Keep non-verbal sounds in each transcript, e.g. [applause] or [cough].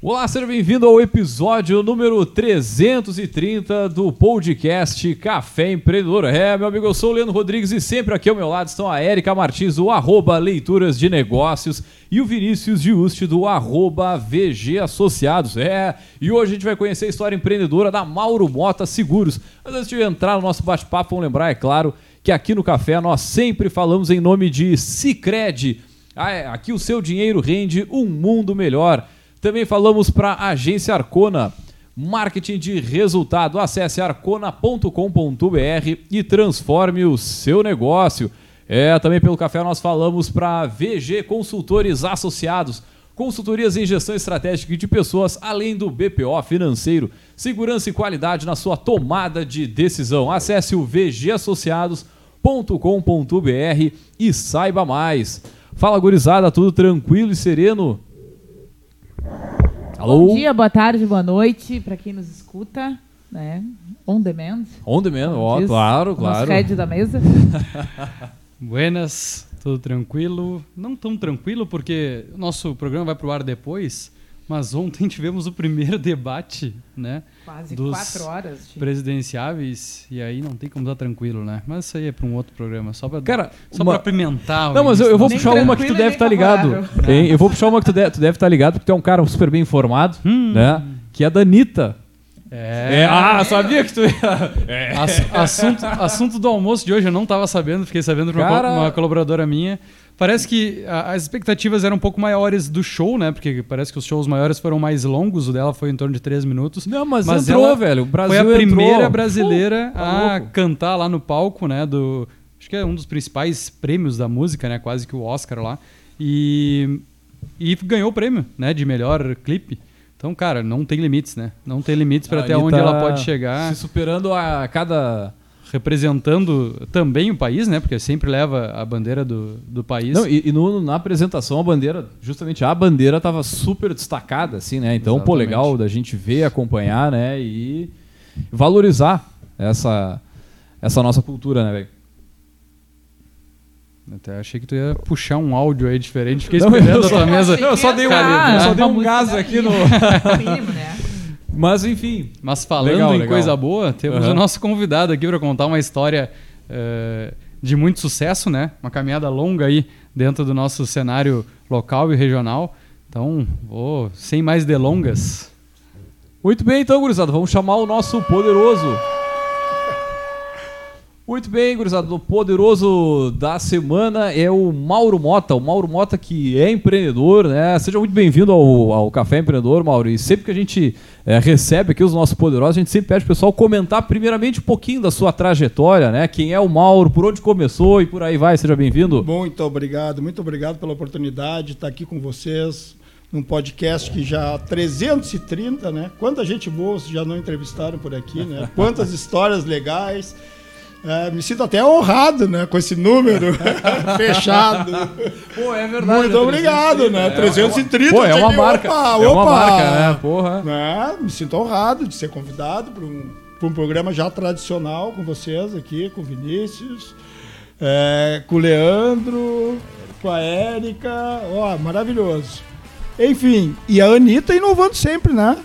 Olá, seja bem-vindo ao episódio número 330 do podcast Café Empreendedor. É, meu amigo, eu sou o Leandro Rodrigues e sempre aqui ao meu lado estão a Érica Martins, do arroba Leituras de Negócios, e o Vinícius Giusti, do arroba VG Associados. É, e hoje a gente vai conhecer a história empreendedora da Mauro Mota Seguros. Mas antes de entrar no nosso bate-papo, vamos lembrar, é claro, que aqui no Café nós sempre falamos em nome de Cicred. Ah, é, aqui o seu dinheiro rende um mundo melhor. Também falamos para a agência Arcona. Marketing de resultado. Acesse arcona.com.br e transforme o seu negócio. É, também pelo café nós falamos para VG Consultores Associados. Consultorias em gestão estratégica de pessoas, além do BPO financeiro, segurança e qualidade na sua tomada de decisão. Acesse o vgassociados.com.br e saiba mais. Fala gurizada, tudo tranquilo e sereno? Alô? Bom dia, boa tarde, boa noite para quem nos escuta, né? On demand. On demand, ó, claro, claro. Nosso da mesa. [laughs] Buenas, tudo tranquilo? Não tão tranquilo porque o nosso programa vai pro ar depois, mas ontem [laughs] tivemos o primeiro debate, né? Quase dos quatro horas. De... Presidenciáveis, e aí não tem como estar tranquilo, né? Mas isso aí é para um outro programa, só para Cara, só uma... apimentar. Não, mas eu, eu vou puxar uma que tu deve estar tá ligado. Eu vou puxar uma que tu deve, tu deve estar tá ligado, porque tu é um cara super bem informado, hum. né? Que é a Danita. É. é. ah, sabia que tu ia. [laughs] É. assunto, assunto do almoço de hoje eu não estava sabendo, fiquei sabendo por cara... uma colaboradora minha. Parece que a, as expectativas eram um pouco maiores do show, né? Porque parece que os shows maiores foram mais longos, o dela foi em torno de três minutos. Não, mas, mas entrou, velho. O Brasil foi a primeira entrou. brasileira Pô, tá a cantar lá no palco, né? Do, acho que é um dos principais prêmios da música, né? Quase que o Oscar lá. E, e ganhou o prêmio, né? De melhor clipe. Então, cara, não tem limites, né? Não tem limites para até onde tá ela pode chegar. Se superando a cada representando também o país, né? Porque sempre leva a bandeira do, do país. Não, e, e no, na apresentação a bandeira, justamente a bandeira estava super destacada, assim, né? Então, Exatamente. pô, legal da gente ver, acompanhar, né? E valorizar essa, essa nossa cultura, né, velho? Até achei que tu ia puxar um áudio aí diferente. Fiquei esperando a tua mesa. Não, eu só dei um, eu só dei um gás aqui no. [laughs] mínimo, né? Mas enfim. Mas falando legal, em legal. coisa boa, temos uhum. o nosso convidado aqui para contar uma história uh, de muito sucesso, né? Uma caminhada longa aí dentro do nosso cenário local e regional. Então, vou sem mais delongas. Muito bem, então, gurizada, vamos chamar o nosso poderoso muito bem, gurizada. O poderoso da semana é o Mauro Mota. O Mauro Mota que é empreendedor, né? Seja muito bem-vindo ao, ao Café Empreendedor, Mauro. E sempre que a gente é, recebe aqui os nossos poderosos, a gente sempre pede o pessoal comentar primeiramente um pouquinho da sua trajetória, né? Quem é o Mauro, por onde começou e por aí vai. Seja bem-vindo. Muito obrigado, muito obrigado pela oportunidade de estar aqui com vocês num podcast que já 330, né? Quanta gente boa já não entrevistaram por aqui, né? [laughs] Quantas histórias legais. É, me sinto até honrado, né, com esse número [laughs] fechado. Pô, é verdade. Muito obrigado, né? É, 330. Pô, é uma marca. Opa, é uma marca, né? Porra. Né? Me sinto honrado de ser convidado para um, um programa já tradicional com vocês aqui, com o Vinícius, é, com o Leandro, com a Érica. Ó, maravilhoso. Enfim, e a Anitta inovando sempre, né?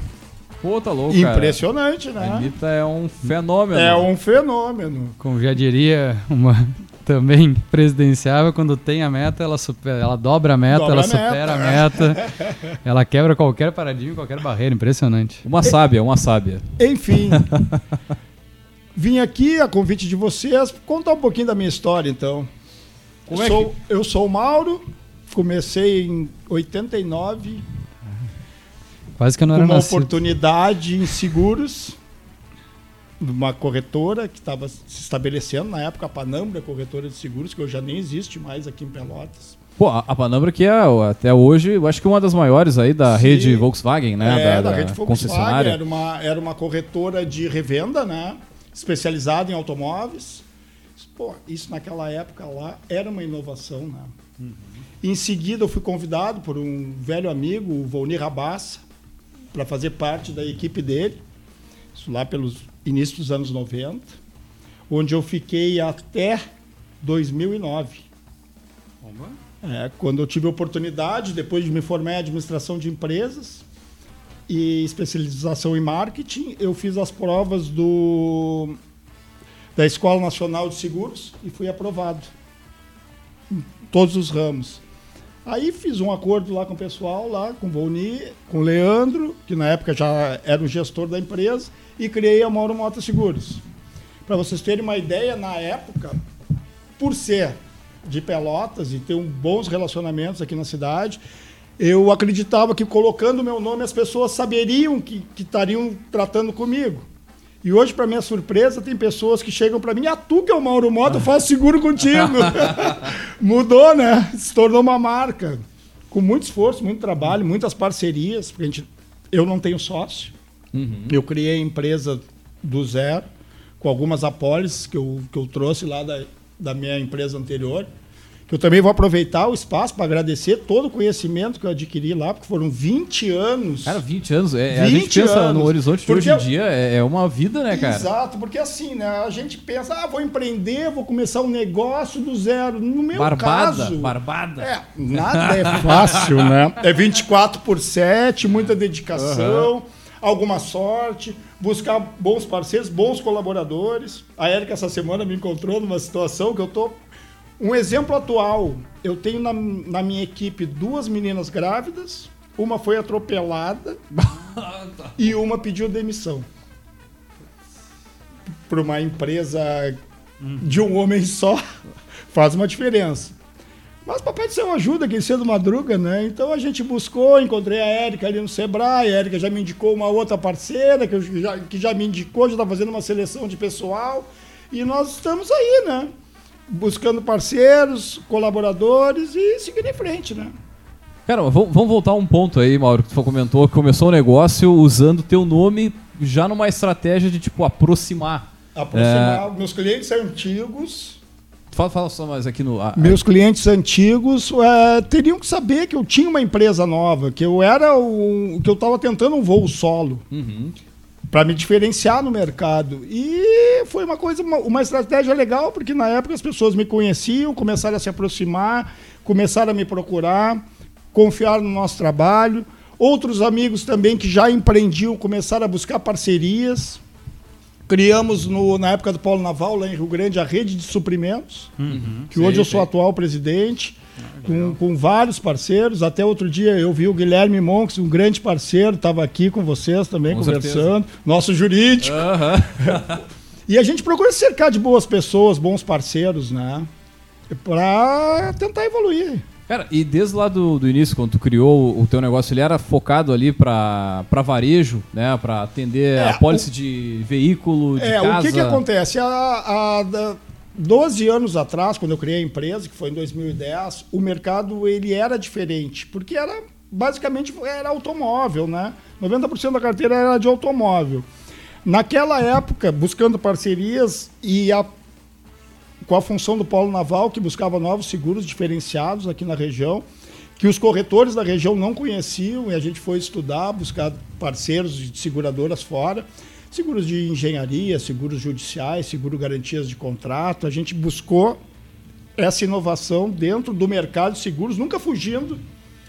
Pô, tá louco, Impressionante, cara. né? A Anitta é um fenômeno. É um fenômeno. Como já diria uma [laughs] também presidenciável, quando tem a meta, ela, supera, ela dobra a meta, dobra ela a supera meta. a meta, [laughs] ela quebra qualquer paradigma, qualquer barreira, impressionante. Uma sábia, uma sábia. Enfim, [laughs] vim aqui a convite de vocês contar um pouquinho da minha história, então. eu, é sou, que... eu sou o Mauro, comecei em 89, Quase que eu não era uma nascido. oportunidade em seguros, uma corretora que estava se estabelecendo na época, a Panambra Corretora de Seguros, que hoje já nem existe mais aqui em Pelotas. Pô, a Panambra que é até hoje, eu acho que uma das maiores aí da Sim. rede Volkswagen, né? É, da, da, da rede Volkswagen, era uma, era uma corretora de revenda, né? Especializada em automóveis. Pô, isso naquela época lá era uma inovação, né? Uhum. Em seguida eu fui convidado por um velho amigo, o Volnir Rabassa, para fazer parte da equipe dele, isso lá pelos inícios dos anos 90, onde eu fiquei até 2009. É, quando eu tive a oportunidade, depois de me formar em administração de empresas, e especialização em marketing. Eu fiz as provas do da Escola Nacional de Seguros e fui aprovado em todos os ramos. Aí fiz um acordo lá com o pessoal, lá com o Volni, com o Leandro, que na época já era o gestor da empresa, e criei a Mauro Mota Seguros. Para vocês terem uma ideia, na época, por ser de Pelotas e ter um bons relacionamentos aqui na cidade, eu acreditava que colocando o meu nome as pessoas saberiam que estariam tratando comigo. E hoje, para minha surpresa, tem pessoas que chegam para mim, ah, tu que é o Mauro Moto, eu faço seguro contigo. [laughs] Mudou, né? Se tornou uma marca. Com muito esforço, muito trabalho, muitas parcerias, porque a gente, eu não tenho sócio. Uhum. Eu criei a empresa do zero, com algumas apólices que eu, que eu trouxe lá da, da minha empresa anterior. Eu também vou aproveitar o espaço para agradecer todo o conhecimento que eu adquiri lá, porque foram 20 anos. Cara, 20 anos. É, 20 a gente pensa anos. no horizonte de hoje em dia, é, é, uma vida, né, cara? Exato, porque assim, né? A gente pensa, ah, vou empreender, vou começar um negócio do zero. No meu barbada, caso. Barbada. É, nada é [laughs] fácil, né? É 24 por 7, muita dedicação. Uhum alguma sorte, buscar bons parceiros, bons colaboradores. A Érica essa semana me encontrou numa situação que eu tô um exemplo atual, eu tenho na, na minha equipe duas meninas grávidas, uma foi atropelada e uma pediu demissão. Para uma empresa de um homem só, faz uma diferença. Mas papai do céu ajuda, quem cedo madruga, né? Então a gente buscou, encontrei a Érica ali no Sebrae, a Érica já me indicou uma outra parceira, que, já, que já me indicou, já está fazendo uma seleção de pessoal. E nós estamos aí, né? Buscando parceiros, colaboradores e seguindo em frente, né? Cara, vamos voltar um ponto aí, Mauro, que tu comentou que começou o um negócio usando teu nome já numa estratégia de, tipo, aproximar. Aproximar. É... Meus clientes antigos... Fala, fala só mais aqui no... Meus clientes antigos é, teriam que saber que eu tinha uma empresa nova, que eu era o... que eu estava tentando um voo solo. Uhum para me diferenciar no mercado. E foi uma coisa, uma, uma, estratégia legal, porque na época as pessoas me conheciam, começaram a se aproximar, começaram a me procurar, confiar no nosso trabalho. Outros amigos também que já empreendiam começaram a buscar parcerias. Criamos, no, na época do Polo Naval, lá em Rio Grande, a rede de suprimentos, uhum, que hoje eu sou atual presidente com, com, vários parceiros. Até outro dia eu vi o Guilherme Monks, um grande parceiro, estava aqui com vocês também, com conversando. Certeza. Nosso jurídico. [laughs] e a gente procura cercar de boas pessoas, bons parceiros, né? Para tentar evoluir. Cara, e desde lá do, do início, quando tu criou o teu negócio, ele era focado ali para varejo, né? Para atender é, a pólice o, de veículo, de é, casa? É, o que, que acontece? A, a, a, 12 anos atrás, quando eu criei a empresa, que foi em 2010, o mercado ele era diferente, porque era basicamente era automóvel, né? 90% da carteira era de automóvel. Naquela época, buscando parcerias e a, com a função do Polo Naval, que buscava novos seguros diferenciados aqui na região, que os corretores da região não conheciam, e a gente foi estudar, buscar parceiros de seguradoras fora seguros de engenharia, seguros judiciais, seguro garantias de contrato. A gente buscou essa inovação dentro do mercado de seguros, nunca fugindo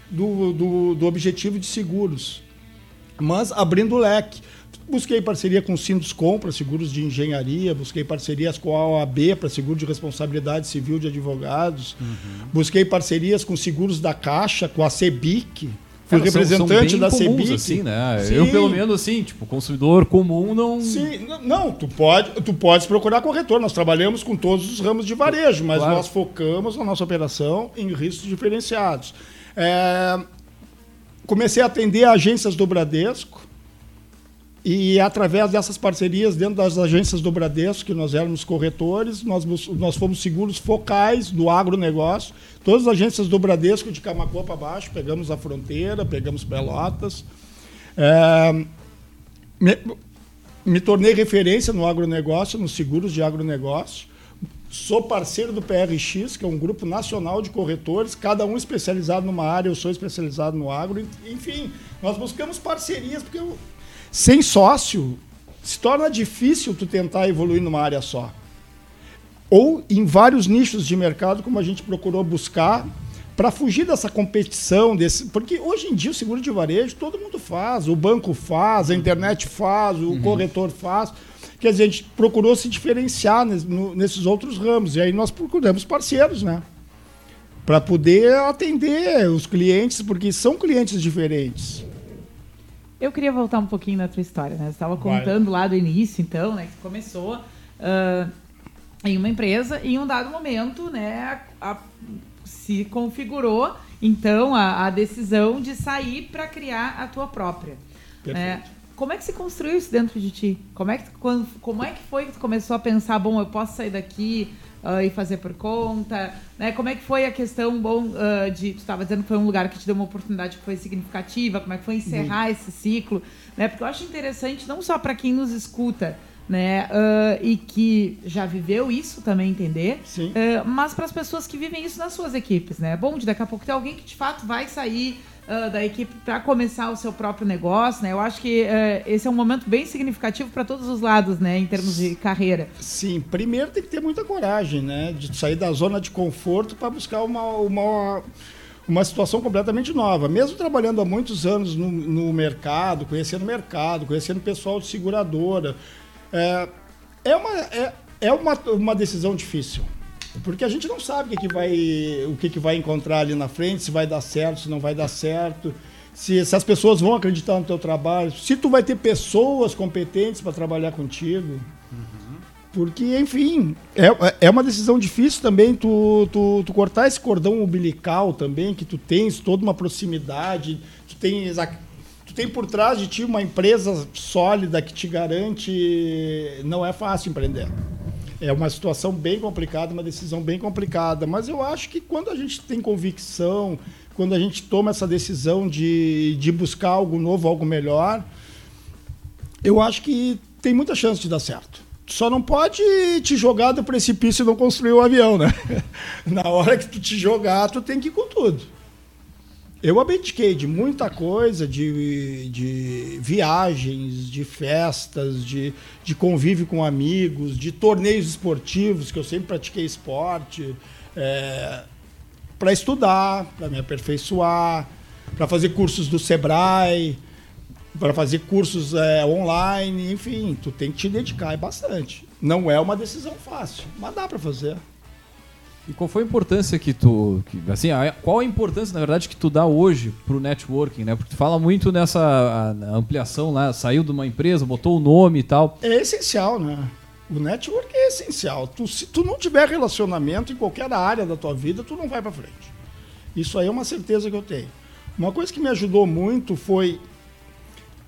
do, do, do objetivo de seguros, mas abrindo o leque. Busquei parceria com o Sinduscom para seguros de engenharia, busquei parcerias com a OAB para seguro de responsabilidade civil de advogados, uhum. busquei parcerias com seguros da Caixa, com a CEBIC, Fui Cara, representante são, são da CEBIC. assim, né? Sim. Eu, pelo menos, assim, tipo, consumidor comum não. Sim, não, tu, pode, tu podes procurar corretor. Nós trabalhamos com todos os ramos de varejo, mas claro. nós focamos na nossa operação em riscos diferenciados. É, comecei a atender agências do Bradesco, e através dessas parcerias, dentro das agências do Bradesco, que nós éramos corretores, nós, nós fomos seguros focais do agronegócio. Todas as agências do Bradesco, de Camacuã para baixo, pegamos a fronteira, pegamos Pelotas. É, me, me tornei referência no agronegócio, nos seguros de agronegócio. Sou parceiro do PRX, que é um grupo nacional de corretores, cada um especializado numa área, eu sou especializado no agro. Enfim, nós buscamos parcerias, porque sem sócio, se torna difícil tu tentar evoluir numa área só. Ou em vários nichos de mercado, como a gente procurou buscar, para fugir dessa competição, desse, porque hoje em dia o seguro de varejo todo mundo faz, o banco faz, a internet faz, o uhum. corretor faz. Quer dizer, a gente procurou se diferenciar nesses outros ramos. E aí nós procuramos parceiros, né? Para poder atender os clientes, porque são clientes diferentes. Eu queria voltar um pouquinho na tua história, né? Você estava contando lá do início, então, né? Que começou uh, em uma empresa e em um dado momento, né? A, a, se configurou, então, a, a decisão de sair para criar a tua própria. Né? Como é que se construiu isso dentro de ti? Como é que, quando, como é que foi que tu começou a pensar, bom, eu posso sair daqui uh, e fazer por conta? Né? Como é que foi a questão, bom, uh, de... Tu estava dizendo que foi um lugar que te deu uma oportunidade que foi significativa. Como é que foi encerrar esse ciclo? Né? Porque eu acho interessante, não só para quem nos escuta, né? Uh, e que já viveu isso também entender, mas para as pessoas que vivem isso nas suas equipes, né? Bom, de daqui a pouco tem alguém que de fato vai sair uh, da equipe para começar o seu próprio negócio, né? Eu acho que esse é um momento bem significativo para todos os lados, né? Em termos de carreira. Sim, primeiro tem que ter muita coragem, né? De sair da zona de conforto para buscar uma, uma uma situação completamente nova. Mesmo trabalhando há muitos anos no, no mercado, conhecendo o mercado, conhecendo o pessoal de seguradora, é, é, uma, é, é uma, uma decisão difícil. Porque a gente não sabe o que, que vai, o que, que vai encontrar ali na frente, se vai dar certo, se não vai dar certo, se, se as pessoas vão acreditar no teu trabalho, se tu vai ter pessoas competentes para trabalhar contigo. Porque, enfim, é, é uma decisão difícil também tu, tu, tu cortar esse cordão umbilical também, que tu tens toda uma proximidade, tu tens a, tem por trás de ti uma empresa sólida que te garante. Não é fácil empreender. É uma situação bem complicada, uma decisão bem complicada. Mas eu acho que quando a gente tem convicção, quando a gente toma essa decisão de, de buscar algo novo, algo melhor, eu acho que tem muita chance de dar certo. Só não pode te jogar do precipício e não construir o um avião, né? [laughs] Na hora que tu te jogar, tu tem que ir com tudo. Eu abdiquei de muita coisa, de, de viagens, de festas, de, de convívio com amigos, de torneios esportivos, que eu sempre pratiquei esporte, é, para estudar, para me aperfeiçoar, para fazer cursos do Sebrae, para fazer cursos é, online, enfim, tu tem que te dedicar bastante. Não é uma decisão fácil, mas dá para fazer. E qual foi a importância que tu. Que, assim, a, qual a importância, na verdade, que tu dá hoje pro networking, né? Porque tu fala muito nessa a, a ampliação lá, saiu de uma empresa, botou o nome e tal. É essencial, né? O network é essencial. Tu, se tu não tiver relacionamento em qualquer área da tua vida, tu não vai para frente. Isso aí é uma certeza que eu tenho. Uma coisa que me ajudou muito foi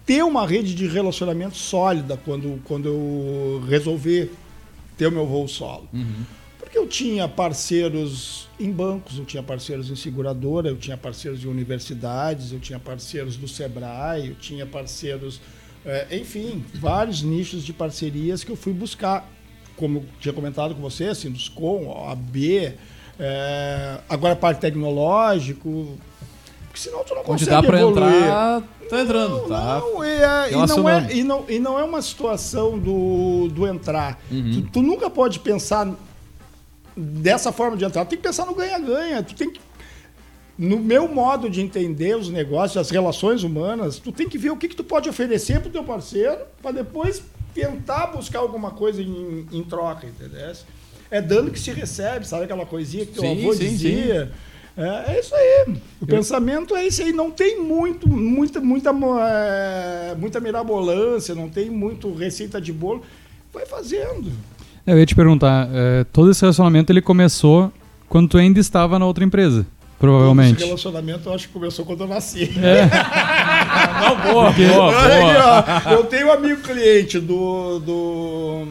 ter uma rede de relacionamento sólida quando, quando eu resolvi ter o meu voo solo. Uhum. Porque eu tinha parceiros em bancos, eu tinha parceiros em seguradora, eu tinha parceiros em universidades, eu tinha parceiros do Sebrae, eu tinha parceiros, é, enfim, vários nichos de parcerias que eu fui buscar. Como eu tinha comentado com você, assim, dos com, OAB, é, agora parte tecnológico, porque senão tu não Onde consegue dá para entrar, tá entrando, não, tá? Não, é, e, não é, e, não, e não é uma situação do, do entrar. Uhum. Tu, tu, nunca pode pensar dessa forma de entrar. Tu tem que pensar no ganha-ganha. Tu tem que no meu modo de entender os negócios, as relações humanas, tu tem que ver o que, que tu pode oferecer para o teu parceiro para depois tentar buscar alguma coisa em, em, troca, entendeu? É dando que se recebe, sabe aquela coisinha que teu sim, avô sim, dizia? Sim. É, é, isso aí. O Eu... pensamento é esse aí. Não tem muito, muita, muita, é, muita mirabolância, não tem muito receita de bolo. Vai fazendo. Eu ia te perguntar, é, todo esse relacionamento ele começou quando tu ainda estava na outra empresa, provavelmente. Esse relacionamento eu acho que começou quando eu nasci. É. [laughs] Não, boa, boa, boa. Eu tenho um amigo cliente do, do,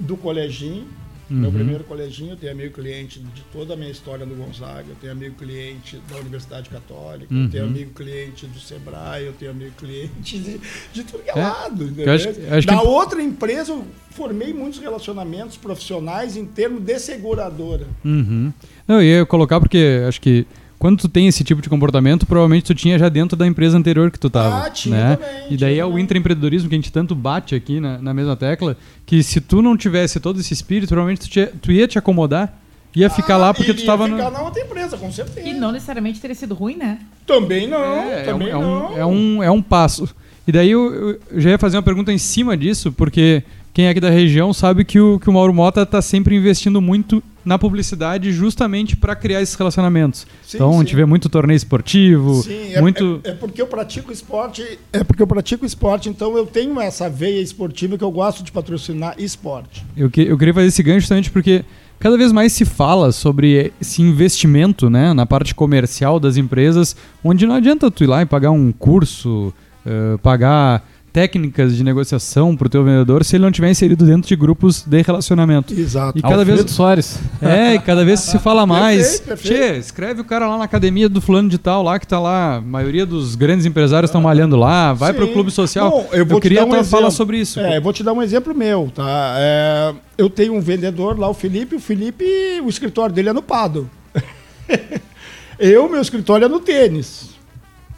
do coleginho, Uhum. Meu primeiro coleginho, eu tenho amigo cliente de toda a minha história no Gonzaga, eu tenho amigo cliente da Universidade Católica, uhum. eu tenho amigo cliente do Sebrae, eu tenho amigo cliente de, de tudo que é, é lado. Acho, acho da que... outra empresa, eu formei muitos relacionamentos profissionais em termos de seguradora. Uhum. Não, eu ia colocar porque acho que quando tu tem esse tipo de comportamento, provavelmente tu tinha já dentro da empresa anterior que tu estava. Ah, tinha né? também. E daí é o intraempreendedorismo que a gente tanto bate aqui na, na mesma tecla, que se tu não tivesse todo esse espírito, provavelmente tu, te, tu ia te acomodar ia ficar ah, lá porque e, tu estava no... ficar na outra empresa, com certeza. E não necessariamente teria sido ruim, né? Também não, é, também é um, não. É um, é um passo. E daí eu, eu já ia fazer uma pergunta em cima disso, porque quem é aqui da região sabe que o, que o Mauro Mota está sempre investindo muito na publicidade justamente para criar esses relacionamentos. Sim, então, sim. a gente vê muito torneio esportivo, sim, é, muito... É, é, porque eu pratico esporte, é porque eu pratico esporte, então eu tenho essa veia esportiva que eu gosto de patrocinar esporte. Eu, que, eu queria fazer esse gancho justamente porque cada vez mais se fala sobre esse investimento né, na parte comercial das empresas, onde não adianta tu ir lá e pagar um curso, uh, pagar técnicas de negociação para o teu vendedor se ele não tiver inserido dentro de grupos de relacionamento. Exato. E cada Alfredo vez Soares. É, e cada vez se fala mais. Perfeito, perfeito. Tchê, escreve o cara lá na academia do fulano de tal lá que está lá, a maioria dos grandes empresários estão ah, malhando lá, vai para o clube social. Bom, eu, vou eu queria um falar sobre isso. É, eu vou te dar um exemplo meu, tá? É, eu tenho um vendedor lá, o Felipe, o Felipe, o escritório dele é no Pado. [laughs] eu, meu escritório é no tênis.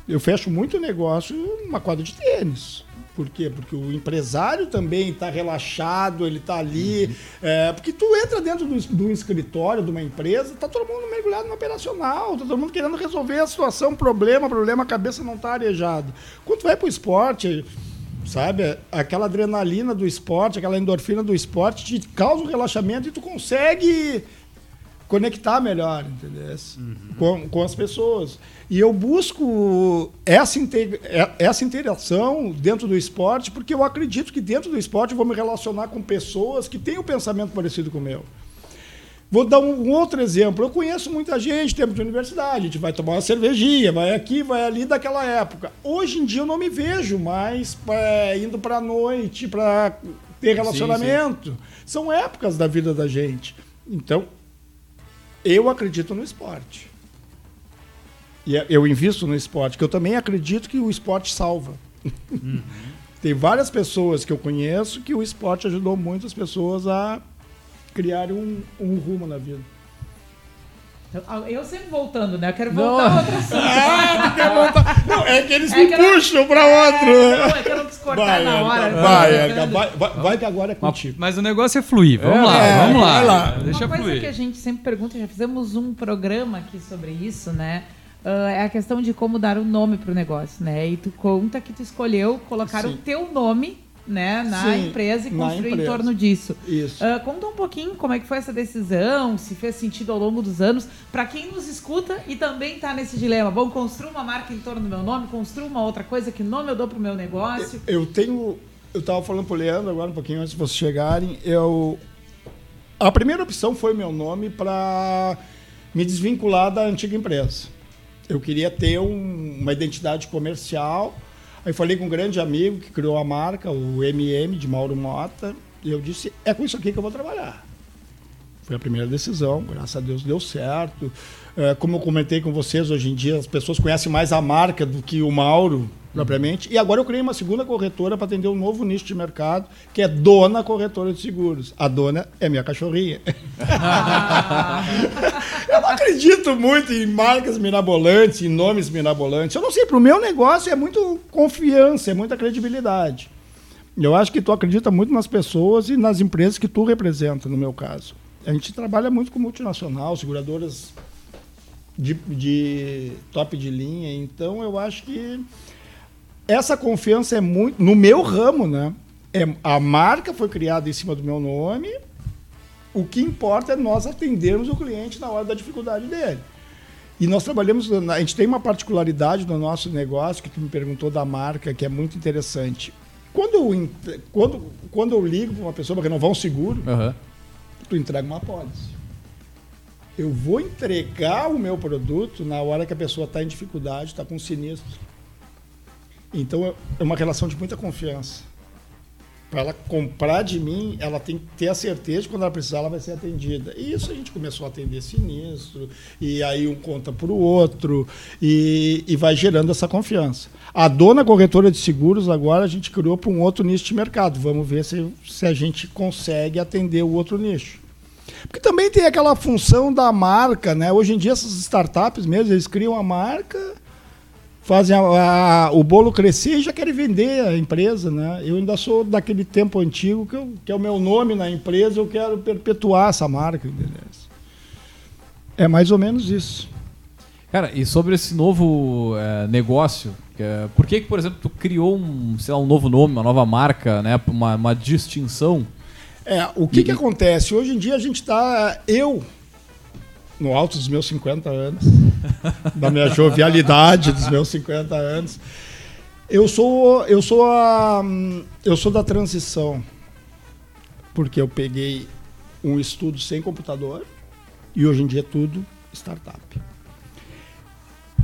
Eu fecho muito negócio numa quadra de tênis. Por quê? Porque o empresário também está relaxado, ele está ali. Uhum. É, porque tu entra dentro do, do escritório de uma empresa, está todo mundo mergulhado no operacional, está todo mundo querendo resolver a situação, problema, problema, a cabeça não está arejada. Quando tu vai para o esporte, sabe? Aquela adrenalina do esporte, aquela endorfina do esporte te causa um relaxamento e tu consegue conectar melhor, entendeu? Uhum. Com, com as pessoas. E eu busco essa, integra é, essa interação dentro do esporte, porque eu acredito que dentro do esporte eu vou me relacionar com pessoas que têm um pensamento parecido com o meu. Vou dar um, um outro exemplo. Eu conheço muita gente, tempo de universidade, a gente vai tomar uma cervejinha, vai aqui, vai ali daquela época. Hoje em dia eu não me vejo mais é, indo para a noite, para ter relacionamento. Sim, sim. São épocas da vida da gente. Então, eu acredito no esporte. E é, eu invisto no esporte, que eu também acredito que o esporte salva. Uhum. [laughs] Tem várias pessoas que eu conheço que o esporte ajudou muitas pessoas a criar um, um rumo na vida. Eu sempre voltando, né? Eu quero voltar não. a outro assunto. Ah, quer [laughs] voltar. Não, é que eles é me que puxam não... para outro. É, não, é que eu não quis cortar vai, na hora. Vai, vai, vai, vai, que agora é contigo. Mas o negócio é fluir. Vamos é, lá, vamos lá. lá. Deixa Uma coisa fluir. que a gente sempre pergunta, já fizemos um programa aqui sobre isso, né? Uh, é a questão de como dar o um nome para o negócio, né? E tu conta que tu escolheu colocar Sim. o teu nome né, na Sim, empresa e construir empresa. em torno disso. Isso. Uh, conta um pouquinho como é que foi essa decisão, se fez sentido ao longo dos anos, para quem nos escuta e também está nesse dilema. Bom, construir uma marca em torno do meu nome, construir uma outra coisa, que nome eu dou para o meu negócio? Eu tenho, eu estava falando para o Leandro agora um pouquinho antes de vocês chegarem, eu a primeira opção foi meu nome para me desvincular da antiga empresa eu queria ter um, uma identidade comercial. Aí falei com um grande amigo que criou a marca, o MM, de Mauro Mota, e eu disse: é com isso aqui que eu vou trabalhar. Foi a primeira decisão, graças a Deus deu certo. É, como eu comentei com vocês, hoje em dia as pessoas conhecem mais a marca do que o Mauro, propriamente. E agora eu criei uma segunda corretora para atender um novo nicho de mercado, que é Dona Corretora de Seguros. A dona é minha cachorrinha. [laughs] eu não acredito muito em marcas mirabolantes, em nomes mirabolantes. Eu não sei, para o meu negócio é muito confiança, é muita credibilidade. Eu acho que tu acredita muito nas pessoas e nas empresas que tu representa, no meu caso. A gente trabalha muito com multinacional, seguradoras de, de top de linha, então eu acho que essa confiança é muito. No meu ramo, né? É, a marca foi criada em cima do meu nome. O que importa é nós atendermos o cliente na hora da dificuldade dele. E nós trabalhamos. A gente tem uma particularidade no nosso negócio, que tu me perguntou da marca, que é muito interessante. Quando eu, quando, quando eu ligo para uma pessoa para renovar um seguro, uhum. Tu entrega uma pólice. Eu vou entregar o meu produto na hora que a pessoa está em dificuldade, está com sinistro. Então é uma relação de muita confiança. Para ela comprar de mim, ela tem que ter a certeza de quando ela precisar, ela vai ser atendida. E isso a gente começou a atender sinistro, e aí um conta para o outro, e, e vai gerando essa confiança. A dona corretora de seguros, agora a gente criou para um outro nicho de mercado. Vamos ver se, se a gente consegue atender o outro nicho. Porque também tem aquela função da marca, né? Hoje em dia, essas startups mesmo, eles criam a marca fazem a, a, o bolo crescer e já querem vender a empresa, né? Eu ainda sou daquele tempo antigo que, eu, que é o meu nome na empresa, eu quero perpetuar essa marca? É mais ou menos isso. Cara, e sobre esse novo é, negócio, é, por que, que, por exemplo, tu criou um, sei lá, um novo nome, uma nova marca, né, uma, uma distinção? É, o que, e... que acontece? Hoje em dia a gente está. Eu, no alto dos meus 50 anos, da minha jovialidade dos meus 50 anos, eu sou, eu sou a, eu sou da transição, porque eu peguei um estudo sem computador e hoje em dia é tudo startup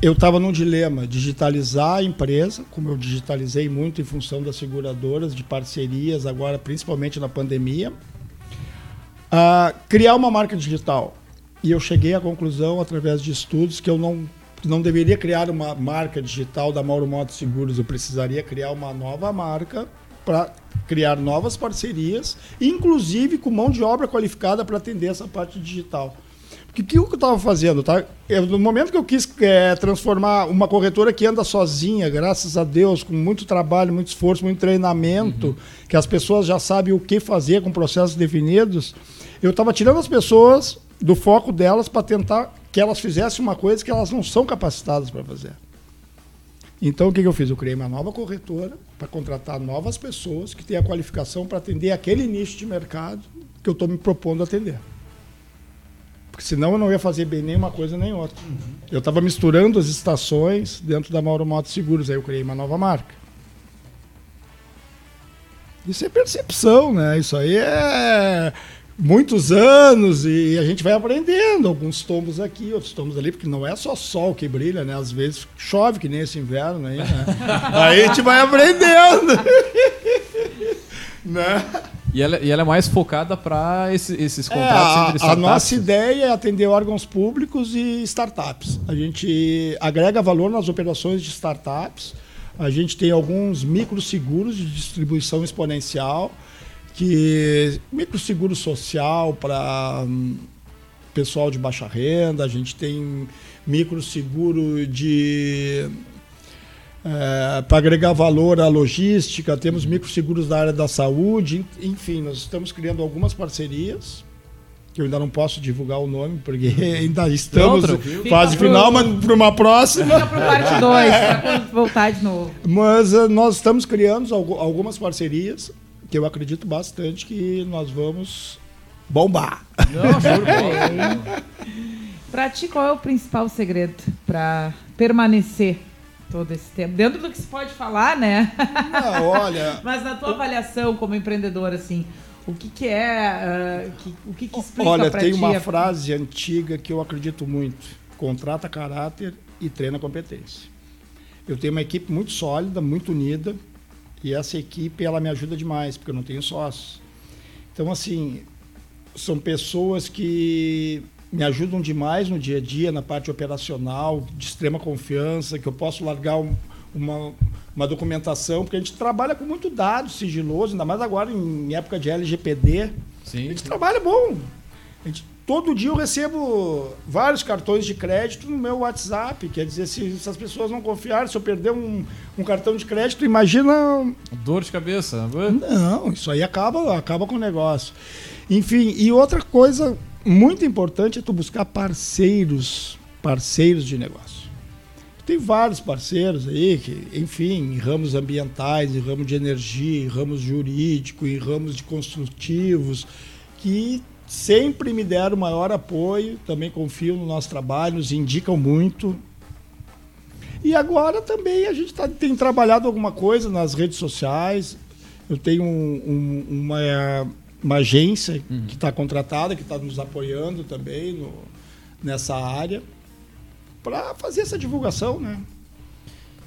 eu estava num dilema, digitalizar a empresa, como eu digitalizei muito em função das seguradoras, de parcerias, agora principalmente na pandemia, uh, criar uma marca digital. E eu cheguei à conclusão, através de estudos, que eu não, não deveria criar uma marca digital da Mauro Motos Seguros, eu precisaria criar uma nova marca para criar novas parcerias, inclusive com mão de obra qualificada para atender essa parte digital. Porque o que eu estava fazendo, tá? Eu, no momento que eu quis é, transformar uma corretora que anda sozinha, graças a Deus, com muito trabalho, muito esforço, muito treinamento, uhum. que as pessoas já sabem o que fazer com processos definidos, eu estava tirando as pessoas do foco delas para tentar que elas fizessem uma coisa que elas não são capacitadas para fazer. Então, o que, que eu fiz? Eu criei uma nova corretora para contratar novas pessoas que têm a qualificação para atender aquele nicho de mercado que eu estou me propondo atender. Porque senão eu não ia fazer bem nem uma coisa nem outra. Uhum. Eu estava misturando as estações dentro da Mauro Motos Seguros, aí eu criei uma nova marca. Isso é percepção, né? Isso aí é muitos anos e a gente vai aprendendo alguns tombos aqui, outros tombos ali, porque não é só sol que brilha, né? Às vezes chove que nem esse inverno aí, né? [laughs] aí a gente vai aprendendo. [laughs] né? E ela, e ela é mais focada para esse, esses é, contratos é, entre startups? A nossa ideia é atender órgãos públicos e startups. A gente agrega valor nas operações de startups. A gente tem alguns microseguros de distribuição exponencial, que microseguro social para hum, pessoal de baixa renda, a gente tem microseguro de é, para agregar valor à logística, temos microseguros da área da saúde, enfim, nós estamos criando algumas parcerias que eu ainda não posso divulgar o nome, porque [laughs] ainda estamos em fase pro, final, mas para uma próxima. Fica para parte 2, para [laughs] voltar de novo. Mas uh, nós estamos criando algumas parcerias que eu acredito bastante que nós vamos bombar. Para [laughs] ti, qual é o principal segredo para permanecer todo esse tempo. Dentro do que se pode falar, né? Não, olha. [laughs] Mas na tua avaliação como empreendedor, assim, o que, que é. Uh, que, o que, que explica Olha, tem uma a... frase antiga que eu acredito muito: contrata caráter e treina competência. Eu tenho uma equipe muito sólida, muito unida, e essa equipe ela me ajuda demais, porque eu não tenho sócios. Então, assim, são pessoas que me ajudam demais no dia a dia, na parte operacional, de extrema confiança, que eu posso largar um, uma, uma documentação, porque a gente trabalha com muito dado sigiloso, ainda mais agora em época de LGPD. Sim. A gente trabalha bom. Gente, todo dia eu recebo vários cartões de crédito no meu WhatsApp. Quer dizer, se, se as pessoas não confiarem, se eu perder um, um, cartão de crédito, imagina. Dor de cabeça. Não, isso aí acaba, acaba com o negócio. Enfim, e outra coisa muito importante é tu buscar parceiros, parceiros de negócio. Tem vários parceiros aí que, enfim, em ramos ambientais, em ramos de energia, em ramos jurídico, em ramos de construtivos, que sempre me deram maior apoio, também confiam no nosso trabalho, nos indicam muito. E agora também a gente tá, tem trabalhado alguma coisa nas redes sociais. Eu tenho um, um, uma uma agência uhum. que está contratada, que está nos apoiando também no, nessa área, para fazer essa divulgação, né?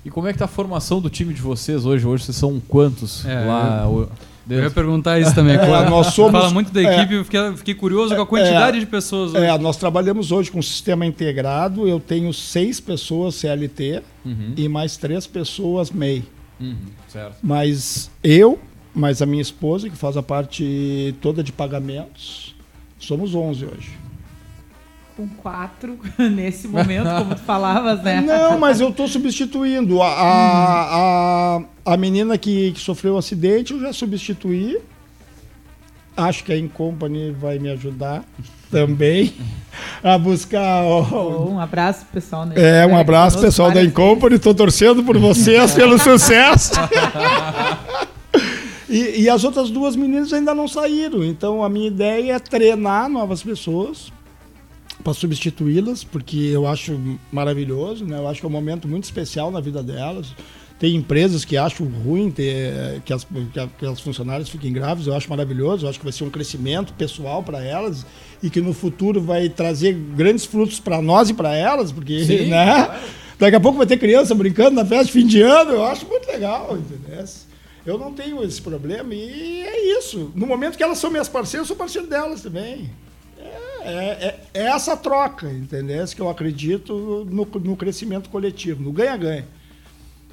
E como é que está a formação do time de vocês hoje? Hoje vocês são quantos é, lá? Eu, eu ia perguntar isso também. É, nós somos, Fala muito da é. equipe, é, eu fiquei, fiquei, curioso com a quantidade é, de pessoas. Hoje. É, nós trabalhamos hoje com um sistema integrado. Eu tenho seis pessoas CLT uhum. e mais três pessoas MEI. Uhum, Mas eu, mas a minha esposa, que faz a parte toda de pagamentos, somos 11 hoje. Com quatro [laughs] nesse momento, como tu falavas, né? Não, mas eu estou substituindo. A, a, a, a menina que, que sofreu o acidente eu já substituí. Acho que a Incompany vai me ajudar também [laughs] a buscar. Um abraço pessoal. Né? É, um abraço pessoal da Incompany. Estou torcendo por vocês [laughs] pelo sucesso. e, e as outras duas meninas ainda não saíram. Então a minha ideia é treinar novas pessoas para substituí-las, porque eu acho maravilhoso, né? Eu acho que é um momento muito especial na vida delas. Tem empresas que acham ruim ter, que, as, que as funcionárias fiquem grávidas, eu acho maravilhoso, eu acho que vai ser um crescimento pessoal para elas e que no futuro vai trazer grandes frutos para nós e para elas, porque, Sim, né? Claro. Daqui a pouco vai ter criança brincando na festa de fim de ano, eu acho muito legal, entendeu? Eu não tenho esse problema e é isso. No momento que elas são minhas parceiras, eu sou parceiro delas também. É, é, é essa troca, entendeu? Que eu acredito no, no crescimento coletivo, no ganha-ganha.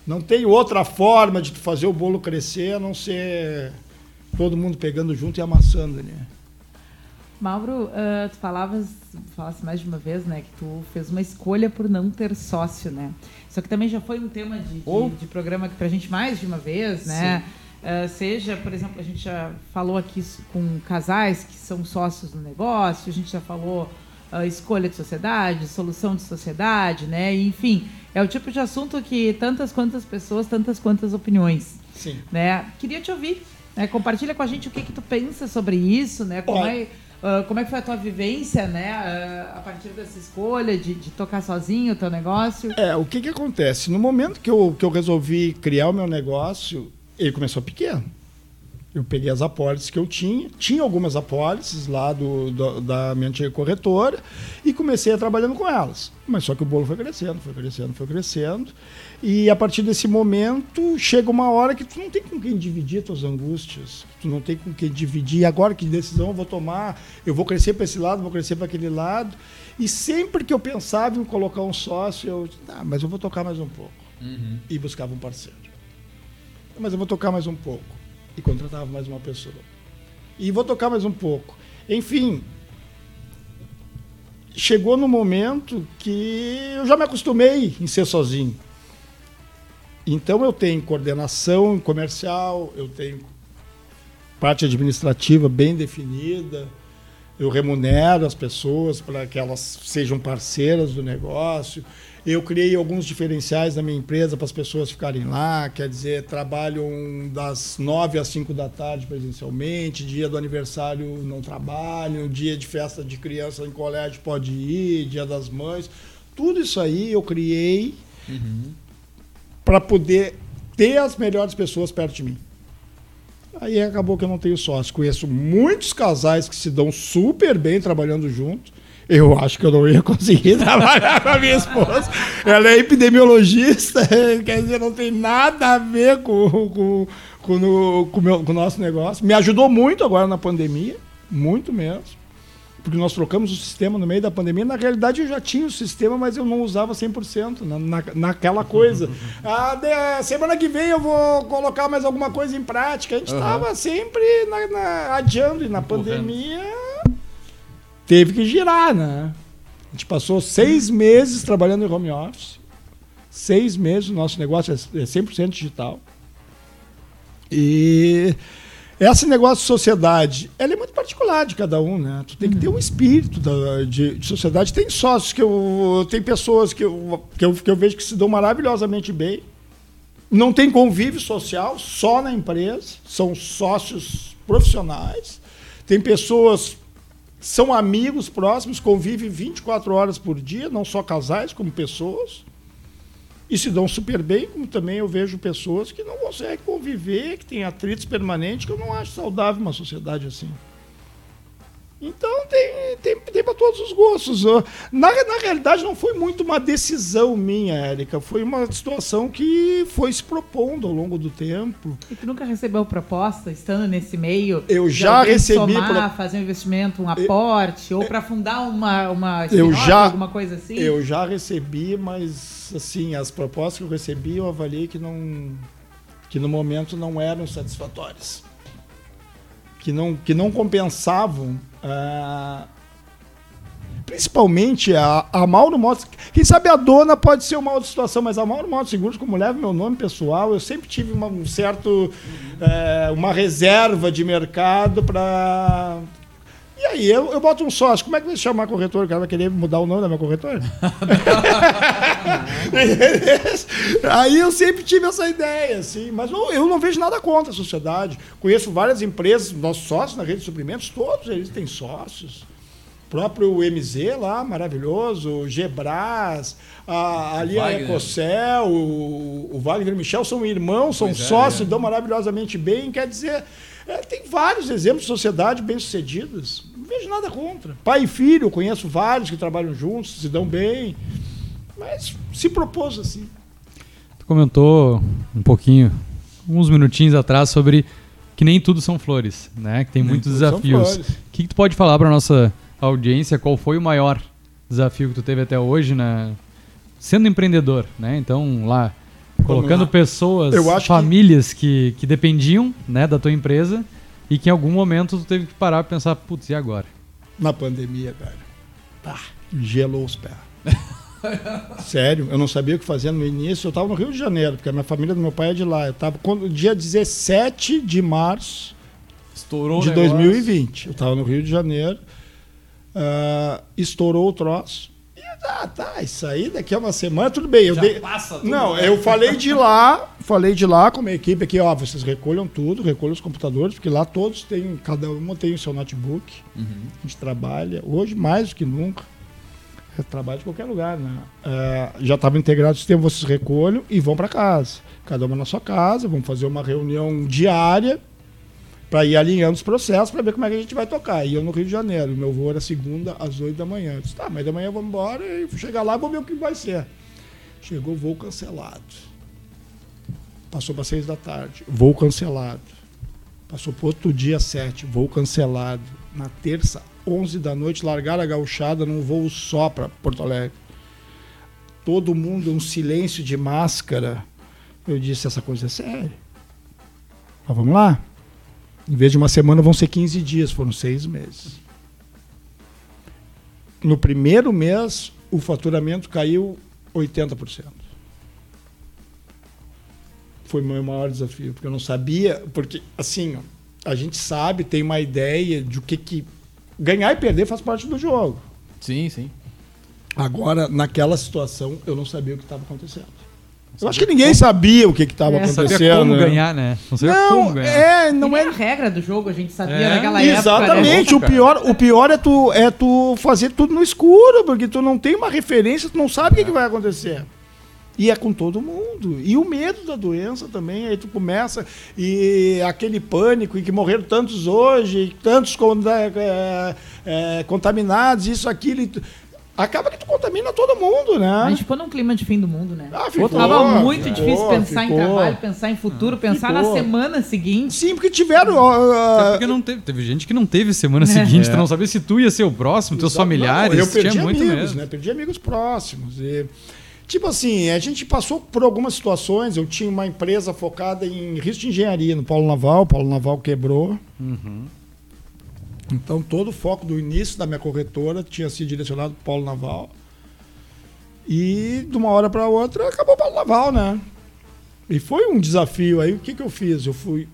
Não tem outra forma de fazer o bolo crescer a não ser todo mundo pegando junto e amassando, né? Mauro, uh, tu falavas, falasse mais de uma vez, né, que tu fez uma escolha por não ter sócio, né? Só que também já foi um tema de, oh. de, de programa para a gente mais de uma vez, né? Uh, seja, por exemplo, a gente já falou aqui com casais que são sócios no negócio, a gente já falou uh, escolha de sociedade, solução de sociedade, né? enfim, é o tipo de assunto que tantas quantas pessoas, tantas quantas opiniões. Sim. Né? Queria te ouvir. Né? Compartilha com a gente o que, que tu pensa sobre isso, né? Como é, uh, como é que foi a tua vivência, né? A partir dessa escolha de, de, tocar sozinho o teu negócio? É, o que que acontece? No momento que eu, que eu resolvi criar o meu negócio, ele começou pequeno. Eu peguei as apólices que eu tinha, tinha algumas apólices lá do, do, da minha antiga corretora e comecei a trabalhando com elas. Mas só que o bolo foi crescendo, foi crescendo, foi crescendo. E a partir desse momento chega uma hora que tu não tem com quem dividir tuas angústias, tu não tem com quem dividir. Agora que decisão eu vou tomar? Eu vou crescer para esse lado, vou crescer para aquele lado. E sempre que eu pensava em colocar um sócio, eu, ah, mas eu vou tocar mais um pouco. Uhum. E buscava um parceiro. Mas eu vou tocar mais um pouco e contratava mais uma pessoa. E vou tocar mais um pouco. Enfim, chegou no momento que eu já me acostumei em ser sozinho. Então eu tenho coordenação comercial, eu tenho parte administrativa bem definida, eu remunero as pessoas para que elas sejam parceiras do negócio, eu criei alguns diferenciais na minha empresa para as pessoas ficarem lá, quer dizer, trabalham das 9 às 5 da tarde presencialmente, dia do aniversário não trabalham, dia de festa de criança em colégio pode ir, dia das mães. Tudo isso aí eu criei uhum. para poder ter as melhores pessoas perto de mim. Aí acabou que eu não tenho sócio. Conheço muitos casais que se dão super bem trabalhando juntos eu acho que eu não ia conseguir [laughs] trabalhar com a minha esposa. Ela é epidemiologista, [laughs] quer dizer, não tem nada a ver com, com, com, no, com, meu, com o nosso negócio. Me ajudou muito agora na pandemia, muito mesmo. Porque nós trocamos o sistema no meio da pandemia. Na realidade, eu já tinha o sistema, mas eu não usava 100% na, na, naquela coisa. [laughs] Ah, de, semana que vem eu vou colocar mais alguma coisa em prática. A gente estava uhum. sempre na, na, adiando. E na pandemia teve que girar, né? A gente passou seis meses trabalhando em home office. Seis meses, nosso negócio é 100% é digital. E esse negócio de sociedade, ela é muito particular de cada um, né? Tu tem que ter um espírito da, de, de, sociedade. Tem sócios que eu. Tem pessoas que eu, que, eu, que eu vejo que se dão maravilhosamente bem. Não tem convívio social, só na empresa. São sócios profissionais. Tem pessoas são amigos próximos, convivem 24 horas por dia, não só casais, como pessoas. E se dão super bem, como também eu vejo pessoas que não conseguem conviver, que têm atritos permanentes, que eu não acho saudável uma sociedade assim. Então tem, tem, tem para todos os gostos. Na, na realidade, não foi muito uma decisão minha, Érica. Foi uma situação que foi se propondo ao longo do tempo. E tu nunca recebeu proposta, estando nesse meio? Eu já recebi. Somar, pro... fazer um investimento, um aporte, eu, ou para fundar uma, uma eu já, alguma coisa assim? Eu já recebi, mas assim, as propostas que eu recebi, eu avaliei que não. que no momento não eram satisfatórias. Que não, que não compensavam ah, principalmente a, a Mauro Motos. Quem sabe a dona pode ser uma outra situação, mas a Mauro Motos Seguros, como leva meu nome pessoal, eu sempre tive uma, um certo, é, uma reserva de mercado para aí, eu, eu boto um sócio, como é que vai chamar corretor? O cara vai querer mudar o nome da minha corretora? [laughs] [laughs] aí eu sempre tive essa ideia, assim, mas não, eu não vejo nada contra a sociedade. Conheço várias empresas, nossos sócios na rede de suprimentos, todos eles têm sócios. O próprio MZ lá, maravilhoso, Gebras, a, ali a Ecocel, o, o Wagner Michel são irmãos, são pois é, sócios, é, é. dão maravilhosamente bem. Quer dizer, é, tem vários exemplos de sociedade bem-sucedidas. Não vejo nada contra. Pai e filho, eu conheço vários que trabalham juntos, se dão bem. Mas se propôs assim. Tu comentou um pouquinho, uns minutinhos atrás, sobre que nem tudo são flores, né? Que tem nem muitos desafios. O que, que tu pode falar para nossa audiência? Qual foi o maior desafio que tu teve até hoje, né? Sendo empreendedor, né? Então, lá, colocando pessoas, famílias que... que... Que, dependiam né, da tua empresa e que em algum momento tu teve que parar e pensar, putz, e agora? Na pandemia, velho. Pá, gelou os pés. [laughs] Sério, eu não sabia o que fazer no início. Eu estava no Rio de Janeiro, porque a minha família do meu pai é de lá. Eu estava quando dia 17 de março Estourou de 2020. Eu estava no Rio de Janeiro. Uh, estourou o troço. Ah, tá, isso aí daqui a uma semana, tudo bem. Eu Já dei... passa tudo, Não, né? eu falei de lá, [laughs] falei de lá com a minha equipe aqui, ó, vocês recolham tudo, recolham os computadores, porque lá todos têm, cada um tem o seu notebook. Uhum. A gente trabalha, hoje mais do que nunca. Eu trabalho de qualquer lugar, né? É, já estava integrado o sistema, vocês recolham e vão para casa. Cada uma na sua casa, vamos fazer uma reunião diária para ir alinhando os processos para ver como é que a gente vai tocar. E eu no Rio de Janeiro, meu voo era segunda às 8 da manhã. Eu disse, tá, mas da manhã vamos embora e chegar lá vou ver o que vai ser. Chegou voo cancelado. Passou para 6 da tarde, voo cancelado. Passou para outro dia 7, voo cancelado. Na terça, 11 da noite, largaram a gauchada num voo só para Porto Alegre. Todo mundo, um silêncio de máscara. Eu disse, essa coisa é séria. Mas vamos lá? Em vez de uma semana, vão ser 15 dias, foram seis meses. No primeiro mês, o faturamento caiu 80%. Foi o meu maior desafio, porque eu não sabia, porque assim, a gente sabe, tem uma ideia de o que que ganhar e perder faz parte do jogo. Sim, sim. Agora, naquela situação, eu não sabia o que estava acontecendo. Eu acho que ninguém sabia o que estava é. acontecendo. Sabia como né? ganhar, né? Não sabia não, como ganhar. É, não é a regra do jogo, a gente sabia é. naquela Exatamente. época. Exatamente. Né? O pior, o pior é tu é tu fazer tudo no escuro, porque tu não tem uma referência, tu não sabe o que, que vai acontecer. E é com todo mundo. E o medo da doença também. Aí tu começa e aquele pânico e que morreram tantos hoje, tantos é, é, contaminados, isso, aquilo acaba que tu contamina todo mundo, né? A gente ficou num clima de fim do mundo, né? Ah, ficou, Tava muito ficou, difícil pensar ficou. em trabalho, pensar em futuro, pensar ficou. na semana seguinte. Sim, porque tiveram. Uh, porque não teve, teve gente que não teve semana é. seguinte, é. tu não sabia se tu ia ser o próximo, teus familiares. Não, eu perdi tinha amigos, muito mesmo. né? Perdi amigos próximos. E, tipo assim, a gente passou por algumas situações. Eu tinha uma empresa focada em risco de engenharia no Paulo Naval, o Paulo Naval quebrou. Uhum. Então, todo o foco do início da minha corretora tinha sido direcionado para o Polo Naval. E, de uma hora para outra, acabou o Polo Naval, né? E foi um desafio. Aí, o que, que eu fiz? Eu fui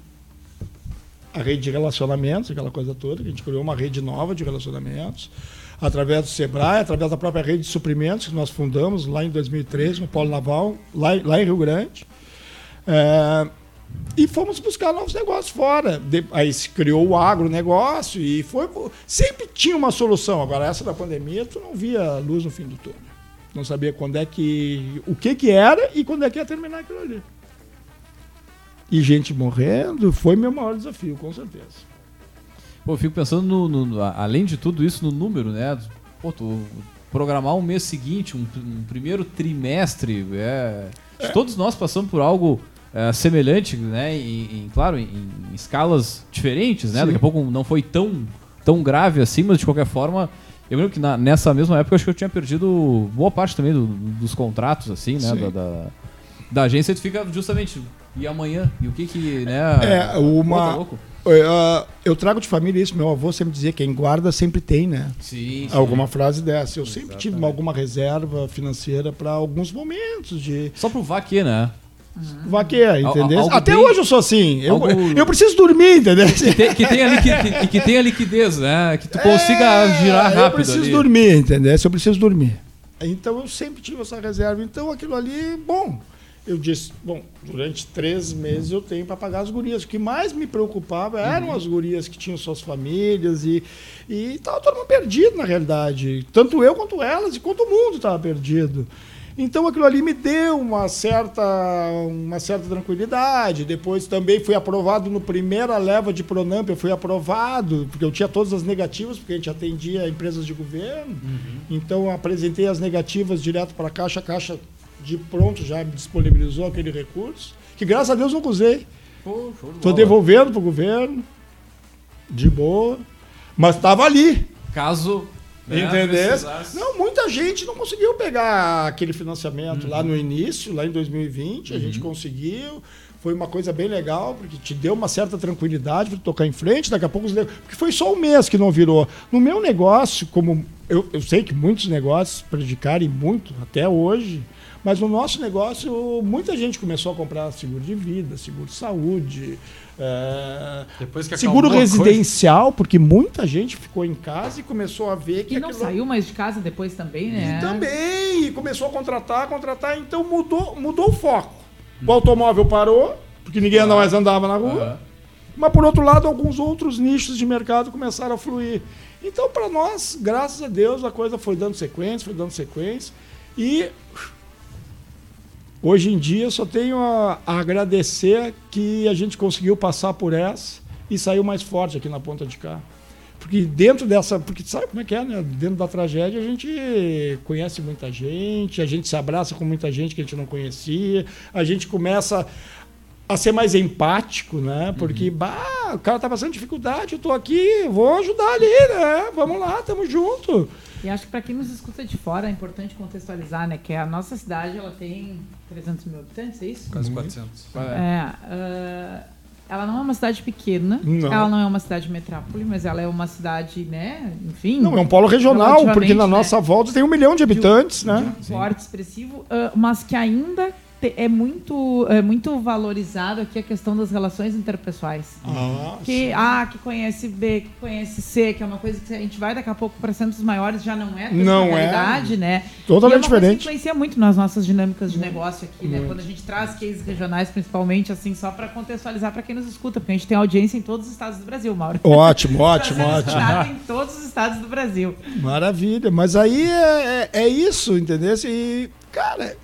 a rede de relacionamentos, aquela coisa toda, que a gente criou uma rede nova de relacionamentos, através do Sebrae, através da própria rede de suprimentos que nós fundamos lá em 2013, no Polo Naval, lá, lá em Rio Grande. É, e fomos buscar novos negócios fora. De, aí se criou o agronegócio e foi. Sempre tinha uma solução. Agora, essa da pandemia, tu não via luz no fim do túnel. Não sabia quando é que. o que, que era e quando é que ia terminar aquilo ali. E gente morrendo foi meu maior desafio, com certeza. Pô, eu fico pensando, no, no, além de tudo isso, no número, né? Pô, tu programar um mês seguinte, um, um primeiro trimestre, é, é. Todos nós passamos por algo é, semelhante, né? Em, em claro, em, em, escalas diferentes, né? Sim. Daqui a pouco não foi tão, tão grave assim, mas de qualquer forma, eu lembro que na, nessa mesma época eu acho que eu tinha perdido boa parte também do, dos contratos, assim, né? Da, da, da, agência, tu fica justamente E amanhã? E o que que, né? É, uma... Pô, tá Uh, eu trago de família isso, meu avô sempre dizia: quem guarda sempre tem, né? Sim. sim. Alguma frase dessa. Eu Exatamente. sempre tive alguma reserva financeira para alguns momentos de. Só pro vaquê, né? Uhum. Vaqueia, entendeu? Al Até bem... hoje eu sou assim. Eu, algo... eu preciso dormir, entendeu? Que tem, que tem, ali, que, que, tenha liquidez, né? Que tu consiga é, girar rápido. Eu preciso ali. dormir, entendeu? Eu preciso dormir. Então eu sempre tive essa reserva. Então aquilo ali, bom. Eu disse, bom, durante três meses eu tenho para pagar as gurias. O que mais me preocupava eram uhum. as gurias que tinham suas famílias e estava todo mundo perdido, na realidade. Tanto eu quanto elas e quanto o mundo estava perdido. Então aquilo ali me deu uma certa, uma certa tranquilidade. Depois também fui aprovado no primeira leva de Pronamp, eu fui aprovado, porque eu tinha todas as negativas, porque a gente atendia empresas de governo. Uhum. Então apresentei as negativas direto para a Caixa, a Caixa de pronto já me disponibilizou aquele recurso, que graças a Deus não usei. Estou de devolvendo para o governo, de boa, mas estava ali. Caso né, Entendeu? Não, muita gente não conseguiu pegar aquele financiamento uhum. lá no início, lá em 2020. Uhum. A gente uhum. conseguiu. Foi uma coisa bem legal, porque te deu uma certa tranquilidade para tocar em frente. Daqui a pouco. Porque foi só um mês que não virou. No meu negócio, como eu, eu sei que muitos negócios prejudicaram muito até hoje, mas no nosso negócio, muita gente começou a comprar seguro de vida, seguro de saúde, é, seguro residencial, porque muita gente ficou em casa e começou a ver que. E não aquilo... saiu mais de casa depois também, né? E também, e começou a contratar, contratar, então mudou, mudou o foco. O automóvel parou, porque ninguém ah. mais andava na rua. Ah. Mas, por outro lado, alguns outros nichos de mercado começaram a fluir. Então, para nós, graças a Deus, a coisa foi dando sequência, foi dando sequência. E Hoje em dia só tenho a, a, agradecer que a gente conseguiu passar por essa e saiu mais forte aqui na ponta de cá. Porque dentro dessa. Porque sabe como é que é, né? Dentro da tragédia a gente conhece muita gente, a gente se abraça com muita gente que a gente não conhecia, a gente começa a ser mais empático, né? Porque, uhum. bah, o cara tá passando dificuldade, eu tô aqui, vou ajudar ali, né? Vamos lá, tamo junto. E acho que para quem nos escuta de fora é importante contextualizar, né? Que a nossa cidade ela tem 300 mil habitantes, é isso? Quase 400. É. é uh, ela não é uma cidade pequena, não. ela não é uma cidade metrópole, mas ela é uma cidade, né? Enfim. Não, é um polo regional, porque na né? nossa volta tem um milhão de habitantes, de, né? De um porte expressivo, uh, mas que ainda é muito, é muito valorizado aqui a questão das relações interpessoais. Ah, que A que conhece B, que conhece C, que é uma coisa que a gente vai daqui a pouco para centros maiores, já não é não realidade, é. né? Totalmente e é diferente. influencia muito nas nossas dinâmicas de negócio aqui, né? Quando a gente traz cases regionais, principalmente, assim, só para contextualizar para quem nos escuta, porque a gente tem audiência em todos os estados do Brasil, Mauro. Ótimo, [laughs] ótimo, ótimo. em todos os estados do Brasil. Maravilha. Mas aí é, é, é isso, entendeu? E, cara,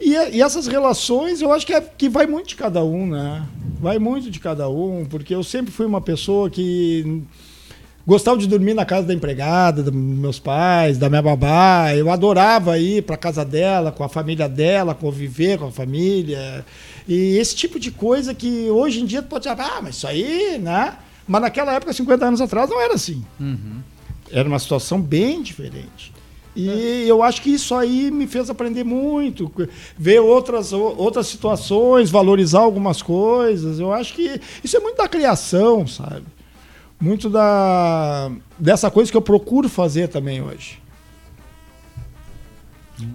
e, e, essas relações, eu acho que, é, que vai muito de cada um, né? Vai muito de cada um, porque eu sempre fui uma pessoa que gostava de dormir na casa da empregada, dos meus pais, da minha babá. Eu adorava ir para casa dela, com a família dela, conviver com a família. E esse tipo de coisa que hoje em dia tu pode dizer, ah, mas isso aí, né? Mas naquela época, 50 anos atrás, não era assim. Uhum. Era uma situação bem diferente. E eu acho que isso aí me fez aprender muito, ver outras, outras situações, valorizar algumas coisas. Eu acho que isso é muito da criação, sabe? Muito da dessa coisa que eu procuro fazer também hoje.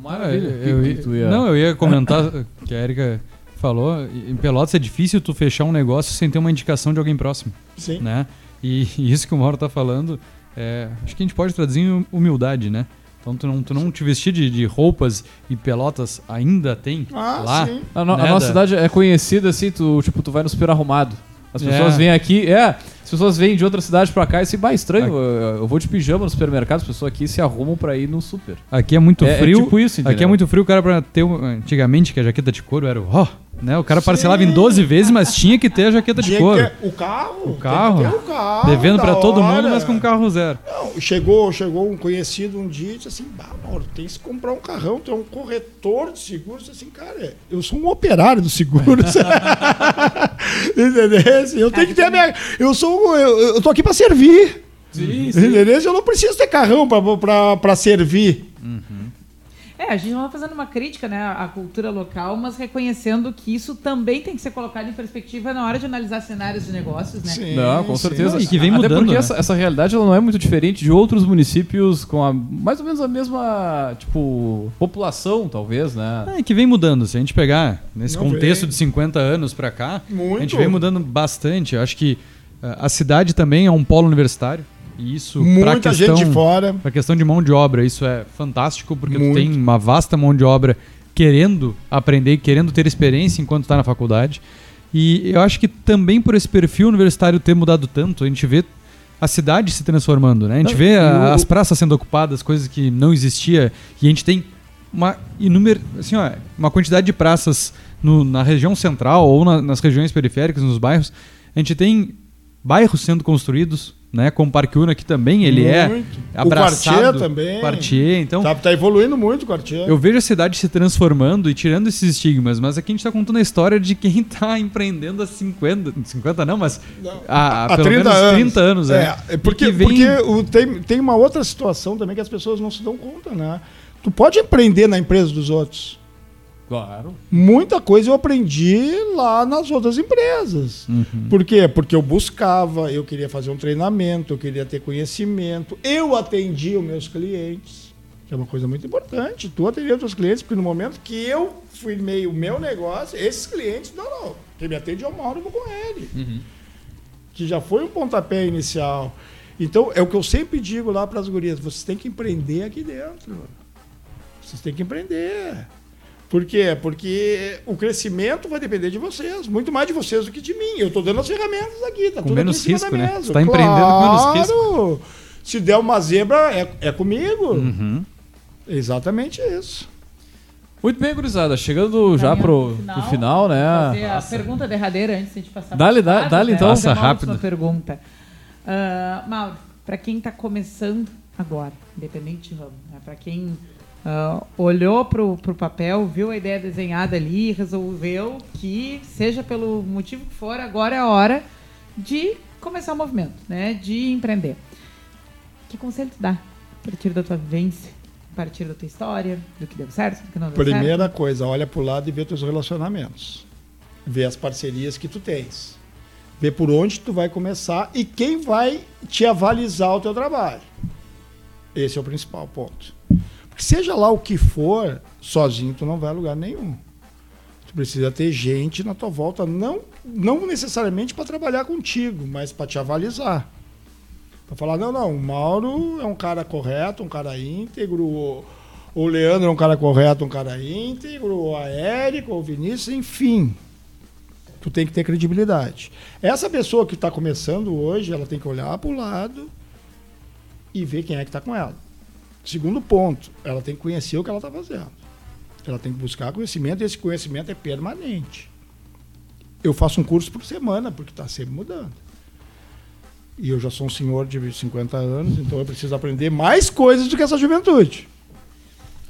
Maravilha. Eu, eu, ia... Não, eu ia comentar [laughs] que a Erika falou, em Pelotas é difícil tu fechar um negócio sem ter uma indicação de alguém próximo. Sim. Né? E, e [laughs] isso que o Mauro está falando, é, acho que a gente pode traduzir em humildade, né? Então tu não, tu não te vestir de, de roupas e pelotas ainda tem ah, lá. Sim. A, no, a nossa cidade é conhecida assim, tu, tipo, tu vai no super arrumado. As pessoas é. vêm aqui, é, as pessoas vêm de outra cidade pra cá e se vai estranho. Eu, eu, vou de pijama no supermercado, as pessoas aqui se arrumam pra ir no super. Aqui é muito é, é frio. É tipo isso, entendeu? Aqui é muito frio, o cara pra ter. Antigamente, que a jaqueta de couro era o. Oh, né? O cara parcelava em 12 vezes, mas tinha que ter a jaqueta de couro. o carro? O carro? o carro. Devendo para todo mundo, mas com carro zero. Não, chegou, chegou um conhecido um dia e disse assim: bah, Mauro, tem que comprar um carrão, tem um corretor de seguros. assim, cara, eu sou um operário do seguro. [laughs] Entendeu? Eu tenho que ter a minha. Eu sou. Eu, eu tô aqui para servir. Sim, sim. Entendeu? Eu não preciso ter carrão para servir. Uhum. É, a gente não está fazendo uma crítica né, à cultura local, mas reconhecendo que isso também tem que ser colocado em perspectiva na hora de analisar cenários de negócios, né? Sim, não, com certeza. E que vem mudando. Até porque né? essa, essa, realidade ela não é muito diferente de outros municípios com a, mais ou menos a mesma tipo população, talvez, né? É, que vem mudando. Se a gente pegar nesse não contexto vem. de 50 anos para cá, muito. a gente vem mudando bastante. Eu acho que a cidade também é um polo universitário. E isso muita questão, gente fora. Para questão de mão de obra, isso é fantástico porque Muito. tu tem uma vasta mão de obra querendo aprender, querendo ter experiência enquanto está na faculdade. E eu acho que também por esse perfil universitário ter mudado tanto, a gente vê a cidade se transformando, né? A gente vê a, as praças sendo ocupadas, coisas que não existia, e a gente tem uma inúmera, assim, ó, uma quantidade de praças no, na região central ou na, nas regiões periféricas, nos bairros. A gente tem bairros sendo construídos, né? Como o Parque Una, que também ele é muito. é abraçado. O Quartier também. Quartier, então... Tá, tá, evoluindo muito o Quartier. Eu vejo a cidade se transformando e tirando esses estigmas, mas aqui a gente está contando a história de quem está [laughs] empreendendo há 50... 50 não, mas há, há, há 30 anos. 30 anos. É, é porque, vem... porque o, tem, tem uma outra situação também que as pessoas não se dão conta, né? Tu pode empreender na empresa dos outros. Claro. Muita coisa eu aprendi lá nas outras empresas. Uhum. Por quê? Porque eu buscava, eu queria fazer um treinamento, eu queria ter conhecimento, eu atendia os meus clientes, que é uma coisa muito importante. Tu atendia os teus clientes, porque no momento que eu fui meio o meu negócio, esses clientes, não, não, quem me atende é o Mauro, eu vou com ele. Uhum. Que já foi um pontapé inicial. Então, é o que eu sempre digo lá para as gurias: vocês têm que empreender aqui dentro. Vocês têm que empreender. Por quê? Porque o crescimento vai depender de vocês, muito mais de vocês do que de mim. Eu estou dando as ferramentas aqui, tá com tudo menos aqui risco, né? Você está empreendendo com menos risco. Se der uma zebra, é, é comigo. Uhum. Exatamente isso. Muito bem, gurizada. Chegando já pro final, pro final né? Fazer a pergunta derradeira antes de a gente passar Dá-lhe, dá, dá-lhe então. Nossa, rápido. pergunta. Uh, Mauro, para quem está começando agora, independente de ramo, né? para quem Uh, olhou para o papel, viu a ideia desenhada ali e resolveu que, seja pelo motivo que for, agora é a hora de começar o movimento, né? de empreender. Que conselho tu dá a partir da tua vivência, a partir da tua história, do que deu certo, do que não deu Primeira certo? Primeira coisa, olha para o lado e vê teus relacionamentos. Vê as parcerias que tu tens. Vê por onde tu vai começar e quem vai te avalizar o teu trabalho. Esse é o principal ponto. Seja lá o que for, sozinho tu não vai a lugar nenhum. Tu precisa ter gente na tua volta, não, não necessariamente para trabalhar contigo, mas para te avalizar. Para falar, não, não, o Mauro é um cara correto, um cara íntegro, o Leandro é um cara correto, um cara íntegro, a Érica, o Vinícius, enfim. Tu tem que ter credibilidade. Essa pessoa que está começando hoje, ela tem que olhar para o lado e ver quem é que está com ela. Segundo ponto, ela tem que conhecer o que ela está fazendo. Ela tem que buscar conhecimento e esse conhecimento é permanente. Eu faço um curso por semana, porque está sempre mudando. E eu já sou um senhor de 50 anos, então eu preciso aprender mais coisas do que essa juventude.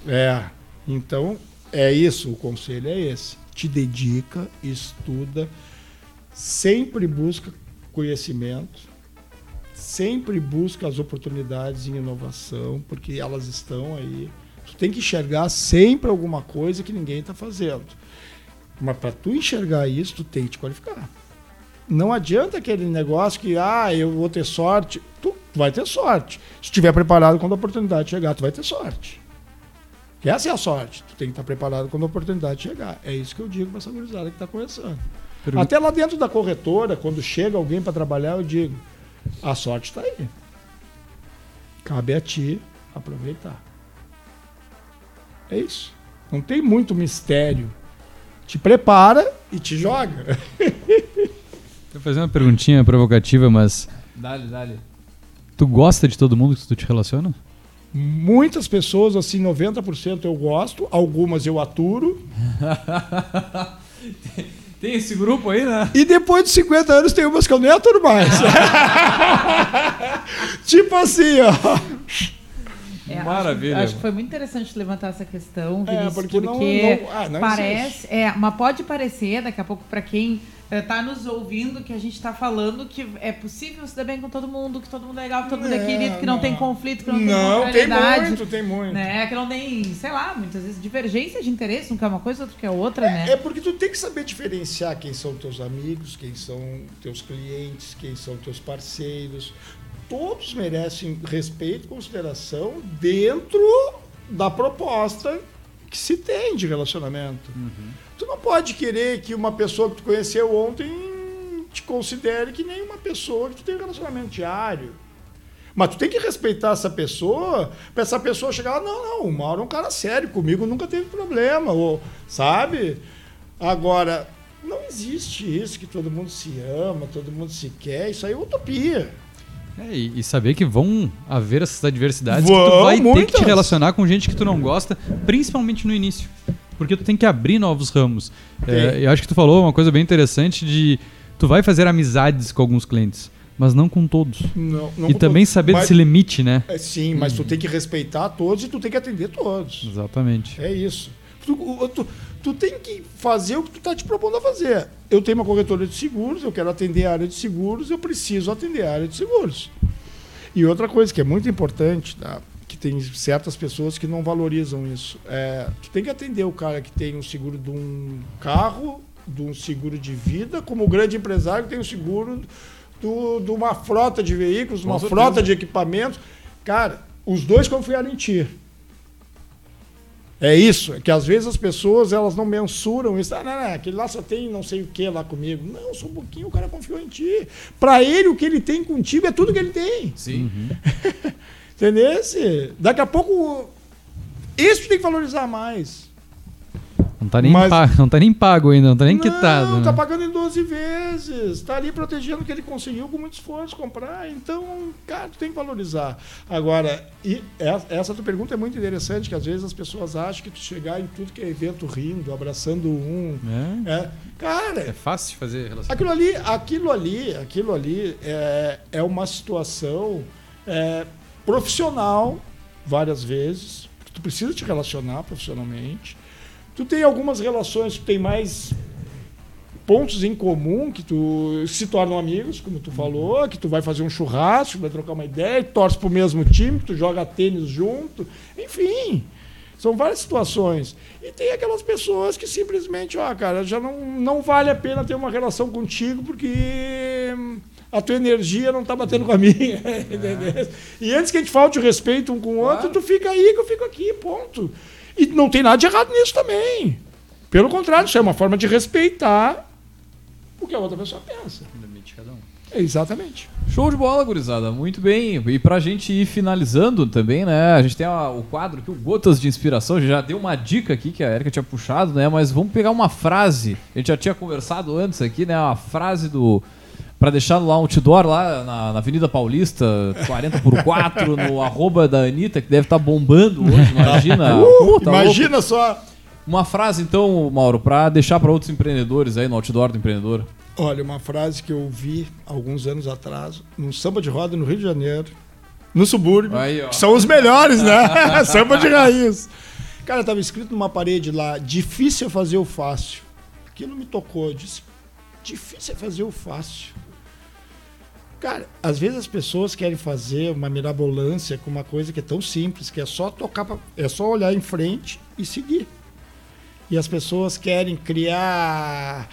É. Então, é isso, o conselho é esse. Te dedica, estuda, sempre busca conhecimento sempre busca as oportunidades em inovação, porque elas estão aí. Tu tem que enxergar sempre alguma coisa que ninguém está fazendo. Mas para tu enxergar isso, tu tem que te qualificar. Não adianta aquele negócio que, ah, eu vou ter sorte. Tu vai ter sorte. Se estiver preparado quando a oportunidade chegar, tu vai ter sorte. Que essa é a sorte. Tu tem que estar preparado quando a oportunidade chegar. É isso que eu digo para essa gurizada que está começando. Pergunta. Até lá dentro da corretora, quando chega alguém para trabalhar, eu digo, a sorte está aí. Cabe a ti aproveitar. É isso. Não tem muito mistério. Te prepara e te joga. [laughs] Vou fazer uma perguntinha provocativa, mas. Dale, dale. Tu gosta de todo mundo que tu te relaciona? Muitas pessoas, assim, 90% eu gosto, algumas eu aturo. [laughs] Tem esse grupo aí, né? E depois de 50 anos tem umas que eu nem aturo mais. [laughs] tipo assim, ó. É, Maravilha. Acho, acho, que foi muito interessante levantar essa questão, é, Vinícius, é, porque, porque não, não, ah, não parece, é, mas pode parecer daqui a pouco para quem tá nos ouvindo, que a gente está falando que é possível se dar bem com todo mundo, que todo mundo é legal, que todo mundo é, querido, que não, não, tem conflito, que não, não tem Não, tem muito, tem muito. Né? Que não tem, sei lá, muitas vezes divergência de interesse, um que é uma coisa, outro que é outra, é, né? É porque tu tem que saber diferenciar quem são teus amigos, quem são teus clientes, quem são teus parceiros. Todos merecem respeito e consideração dentro da proposta que se tem de relacionamento. Uhum. Tu não pode querer que uma pessoa que tu conheceu ontem te considere que nem uma pessoa que tu tem um relacionamento diário. Mas tu tem que respeitar essa pessoa, para essa pessoa chegar lá, não, não, o Mauro é um cara sério, comigo nunca teve problema, ou, sabe? Agora, não existe isso que todo mundo se ama, todo mundo se quer, isso aí é utopia. É, e, saber que vão haver essas adversidades Vão, que tu vai muitas. ter que te relacionar com gente que tu não gosta, principalmente no início. Porque tu tem que abrir novos ramos. É, eu acho que tu falou uma coisa bem interessante de tu vai fazer amizades com alguns clientes, mas não com todos. Não, não e também todos. saber mas, desse limite, né? É, sim, mas tu tem que respeitar todos e tu tem que atender todos. Exatamente. É isso. Tu, tu, tu tem que fazer o que tu está te propondo a fazer. Eu tenho uma corretora de seguros, eu quero atender a área de seguros, eu preciso atender a área de seguros. E outra coisa que é muito importante, tá? Que tem certas pessoas que não valorizam isso, é, tu tem que atender o cara que tem um seguro de um carro, de um seguro de vida, como o grande empresário que tem um seguro do, de uma frota de veículos, uma frota de equipamentos. Cara, os dois confiaram em ti. É isso, é que às vezes as pessoas elas não mensuram isso. Ah, não, não, aquele lá só tem não sei o que lá comigo. Não, só um pouquinho o cara confiou em ti. Para ele, o que ele tem contigo é tudo que ele tem. Sim. Uhum. [laughs] Entendeu? Daqui a pouco, isso tem que valorizar mais. Não tá nem, Mas, pago, não tá nem pago ainda, não tá nem não, quitado. Não, né? tá pagando em 12 vezes. Tá ali protegendo o que ele conseguiu com muito esforço comprar. Então, cara, tu tem que valorizar. Agora, e essa tua pergunta é muito interessante, que às vezes as pessoas acham que tu chegar em tudo que é evento rindo, abraçando um. É. é cara. É fácil fazer relação. Aquilo ali, aquilo ali, aquilo ali é, é uma situação é, profissional, várias vezes. Tu precisa te relacionar profissionalmente tu tem algumas relações que tem mais pontos em comum que tu se tornam amigos, como tu falou, que tu vai fazer um churrasco, vai trocar uma ideia, torce pro mesmo time, tu joga tênis junto, enfim. São várias situações. E tem aquelas pessoas que simplesmente, ó, cara, já não, não vale a pena ter uma relação contigo porque a tua energia não tá batendo com a minha. [laughs] É. [laughs] e antes que a gente falte o respeito um com o outro, claro. tu fica aí que eu fico aqui, ponto. E não tem nada de errado nisso também. Pelo contrário, isso é uma forma de respeitar o que a outra pessoa pensa. Exatamente. Show de bola, gurizada. Muito bem. E pra gente ir finalizando também, né? A gente tem a, o quadro aqui, o Gotas de Inspiração. Já deu uma dica aqui que a Erika tinha puxado, né? Mas vamos pegar uma frase. A gente já tinha conversado antes aqui, né? Uma frase do para deixar lá um outdoor lá na, na, Avenida Paulista, 40 por 4, no [laughs] arroba da Anitta, que deve estar tá bombando hoje, imagina. Uh, tá imagina louco. só. Uma frase, então, Mauro, para deixar para outros empreendedores aí no outdoor do empreendedor. Olha, uma frase que eu vi alguns anos atrás, num samba de roda no Rio de Janeiro, no subúrbio, aí, que são os melhores, né? [laughs] samba de raiz. Cara, estava escrito numa parede lá, difícil é fazer o fácil. Aquilo me tocou, eu disse, difícil é fazer o fácil. Cara, às vezes as pessoas querem fazer uma mirabolância com uma coisa que é tão simples, que é só tocar, pra, é só olhar em frente e seguir. E as pessoas querem criar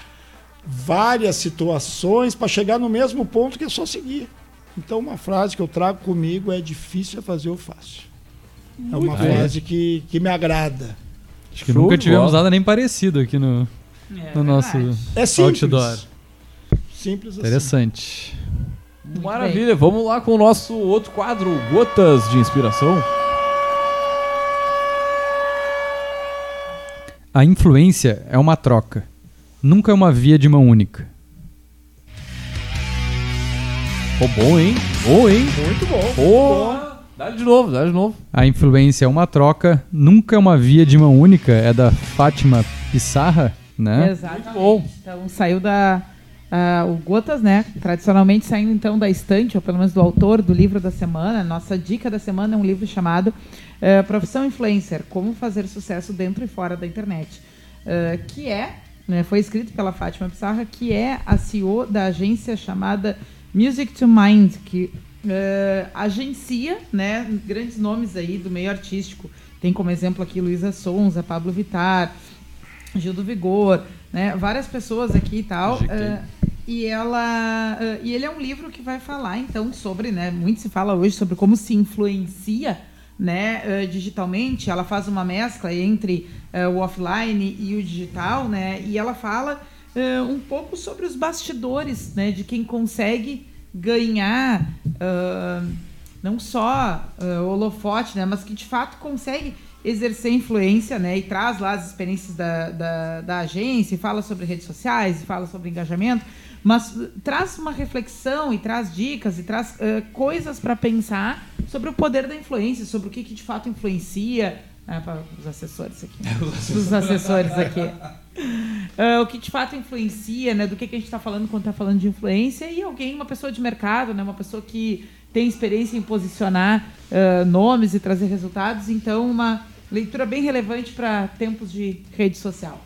várias situações para chegar no mesmo ponto que é só seguir. Então, uma frase que eu trago comigo é difícil é fazer o fácil. Muito é uma frase que, que me agrada. Acho que Show nunca tivemos nada nem parecido aqui no, é, no nosso é simples. outdoor. Simples assim. Interessante. Maravilha, vamos lá com o nosso outro quadro, Gotas de Inspiração. A influência é uma troca, nunca é uma via de mão única. Pô, bom, hein? Bom, hein? Muito bom. Pô, dá de novo, dá de novo. A influência é uma troca, nunca é uma via de mão única. É da Fátima Pissarra, né? Exatamente. Muito bom. Então saiu da Uh, o Gotas, né? Tradicionalmente saindo então da estante, ou pelo menos do autor do livro da semana. Nossa dica da semana é um livro chamado uh, Profissão Influencer: Como Fazer Sucesso Dentro e Fora da Internet. Uh, que é né, foi escrito pela Fátima Pissarra, que é a CEO da agência chamada Music to Mind, que uh, agencia né, grandes nomes aí do meio artístico. Tem como exemplo aqui Luísa Sonza, Pablo Vitar, Gil do Vigor, né, várias pessoas aqui e tal. Uh, e ela uh, e ele é um livro que vai falar então sobre, né, muito se fala hoje sobre como se influencia né, uh, digitalmente. Ela faz uma mescla entre uh, o offline e o digital, né? E ela fala um pouco sobre os bastidores, né, de quem consegue ganhar não só holofote, né, mas que de fato consegue exercer influência, né, e traz lá as experiências da, da, da agência, fala sobre redes sociais, fala sobre engajamento, mas traz uma reflexão e traz dicas e traz uh, coisas para pensar sobre o poder da influência, sobre o que, que de fato influencia. Ah, para os assessores aqui. [laughs] os assessores aqui. Uh, [laughs] o que de fato influencia, né? Do que, que a gente está falando quando está falando de influência e alguém, uma pessoa de mercado, né? Uma pessoa que tem experiência em posicionar uh, nomes e trazer resultados. Então, uma leitura bem relevante para tempos de rede social.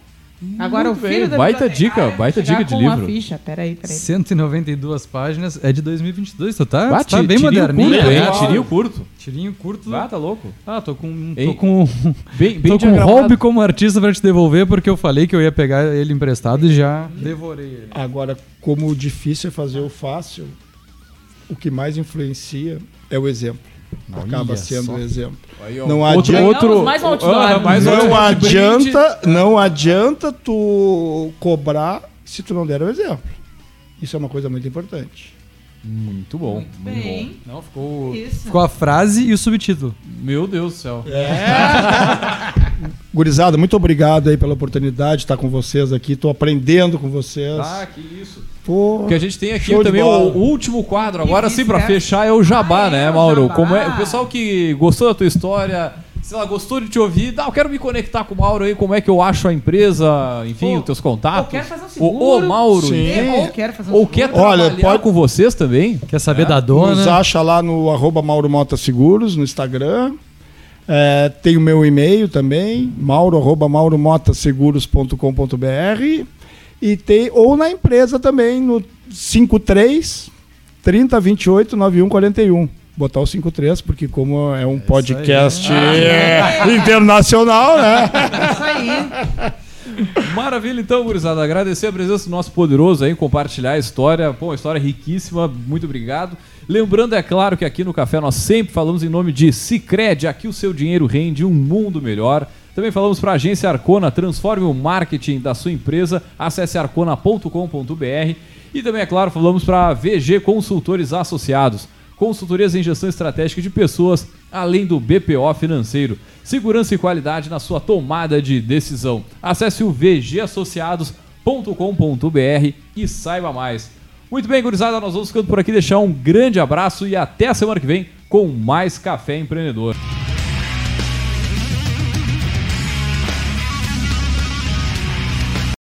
Agora Muito o filho bem. da baita dica, baita dica de livro. Ficha. Peraí, peraí. 192 páginas, é de 2022, tu tá, ah, tu tá bem moderninho. Curto, hein? Tirinho curto. Tirinho curto. Ah, tá louco. Ah, tô com tô com [laughs] bem, bem tô com hobby como artista para te devolver porque eu falei que eu ia pegar ele emprestado e já devorei ele. Agora, como o difícil é fazer o fácil, o que mais influencia é o exemplo. Acaba sendo o exemplo. Aí, não outro, adianta, outro, mais uh, mais não adianta, não adianta tu cobrar se tu não der o exemplo. Isso é uma coisa muito importante. Muito bom. Muito, muito bem. Bom. Não, ficou, ficou a frase e o subtítulo. Meu Deus do céu. É. [laughs] Gurizada, muito obrigado aí pela oportunidade de estar com vocês aqui. Estou aprendendo com vocês. Ah, que isso. Pô, que a gente tem aqui também o, o, último quadro, agora sim, para fechar, é o Jabá, ah, né, é Mauro? Jabá. Como é, o pessoal que gostou da tua história, sei lá, gostou de te ouvir, dá, eu quero me conectar com o Mauro aí, como é que eu acho a empresa, enfim, Pô, os teus contatos. Ou quer fazer um seguro. Ou, ou Mauro. Sim. Ou quer fazer um Ou quer trabalhar Olha, pode... com vocês também. Quer saber é. da dona. Nos acha lá no arroba Mauro Mota Seguros, no Instagram. É, tem o meu e-mail também, mauro, arroba mauromotaseguros.com.br e tem, ou na empresa também, no 53 30 28 91 41 botar o 53, porque como é um é podcast ah, internacional, né? É isso aí. Maravilha, então, gurizada. Agradecer a presença do nosso poderoso aí, compartilhar a história. Pô, uma história riquíssima. Muito obrigado. Lembrando, é claro, que aqui no Café nós sempre falamos em nome de Cicred. Aqui o seu dinheiro rende um mundo melhor. Também falamos para a agência Arcona, transforme o marketing da sua empresa. Acesse arcona.com.br. E também, é claro, falamos para VG Consultores Associados. Consultorias em gestão estratégica de pessoas, além do BPO financeiro. Segurança e qualidade na sua tomada de decisão. Acesse o vgassociados.com.br e saiba mais. Muito bem, gurizada, nós vamos ficando por aqui, deixar um grande abraço e até a semana que vem com mais Café Empreendedor.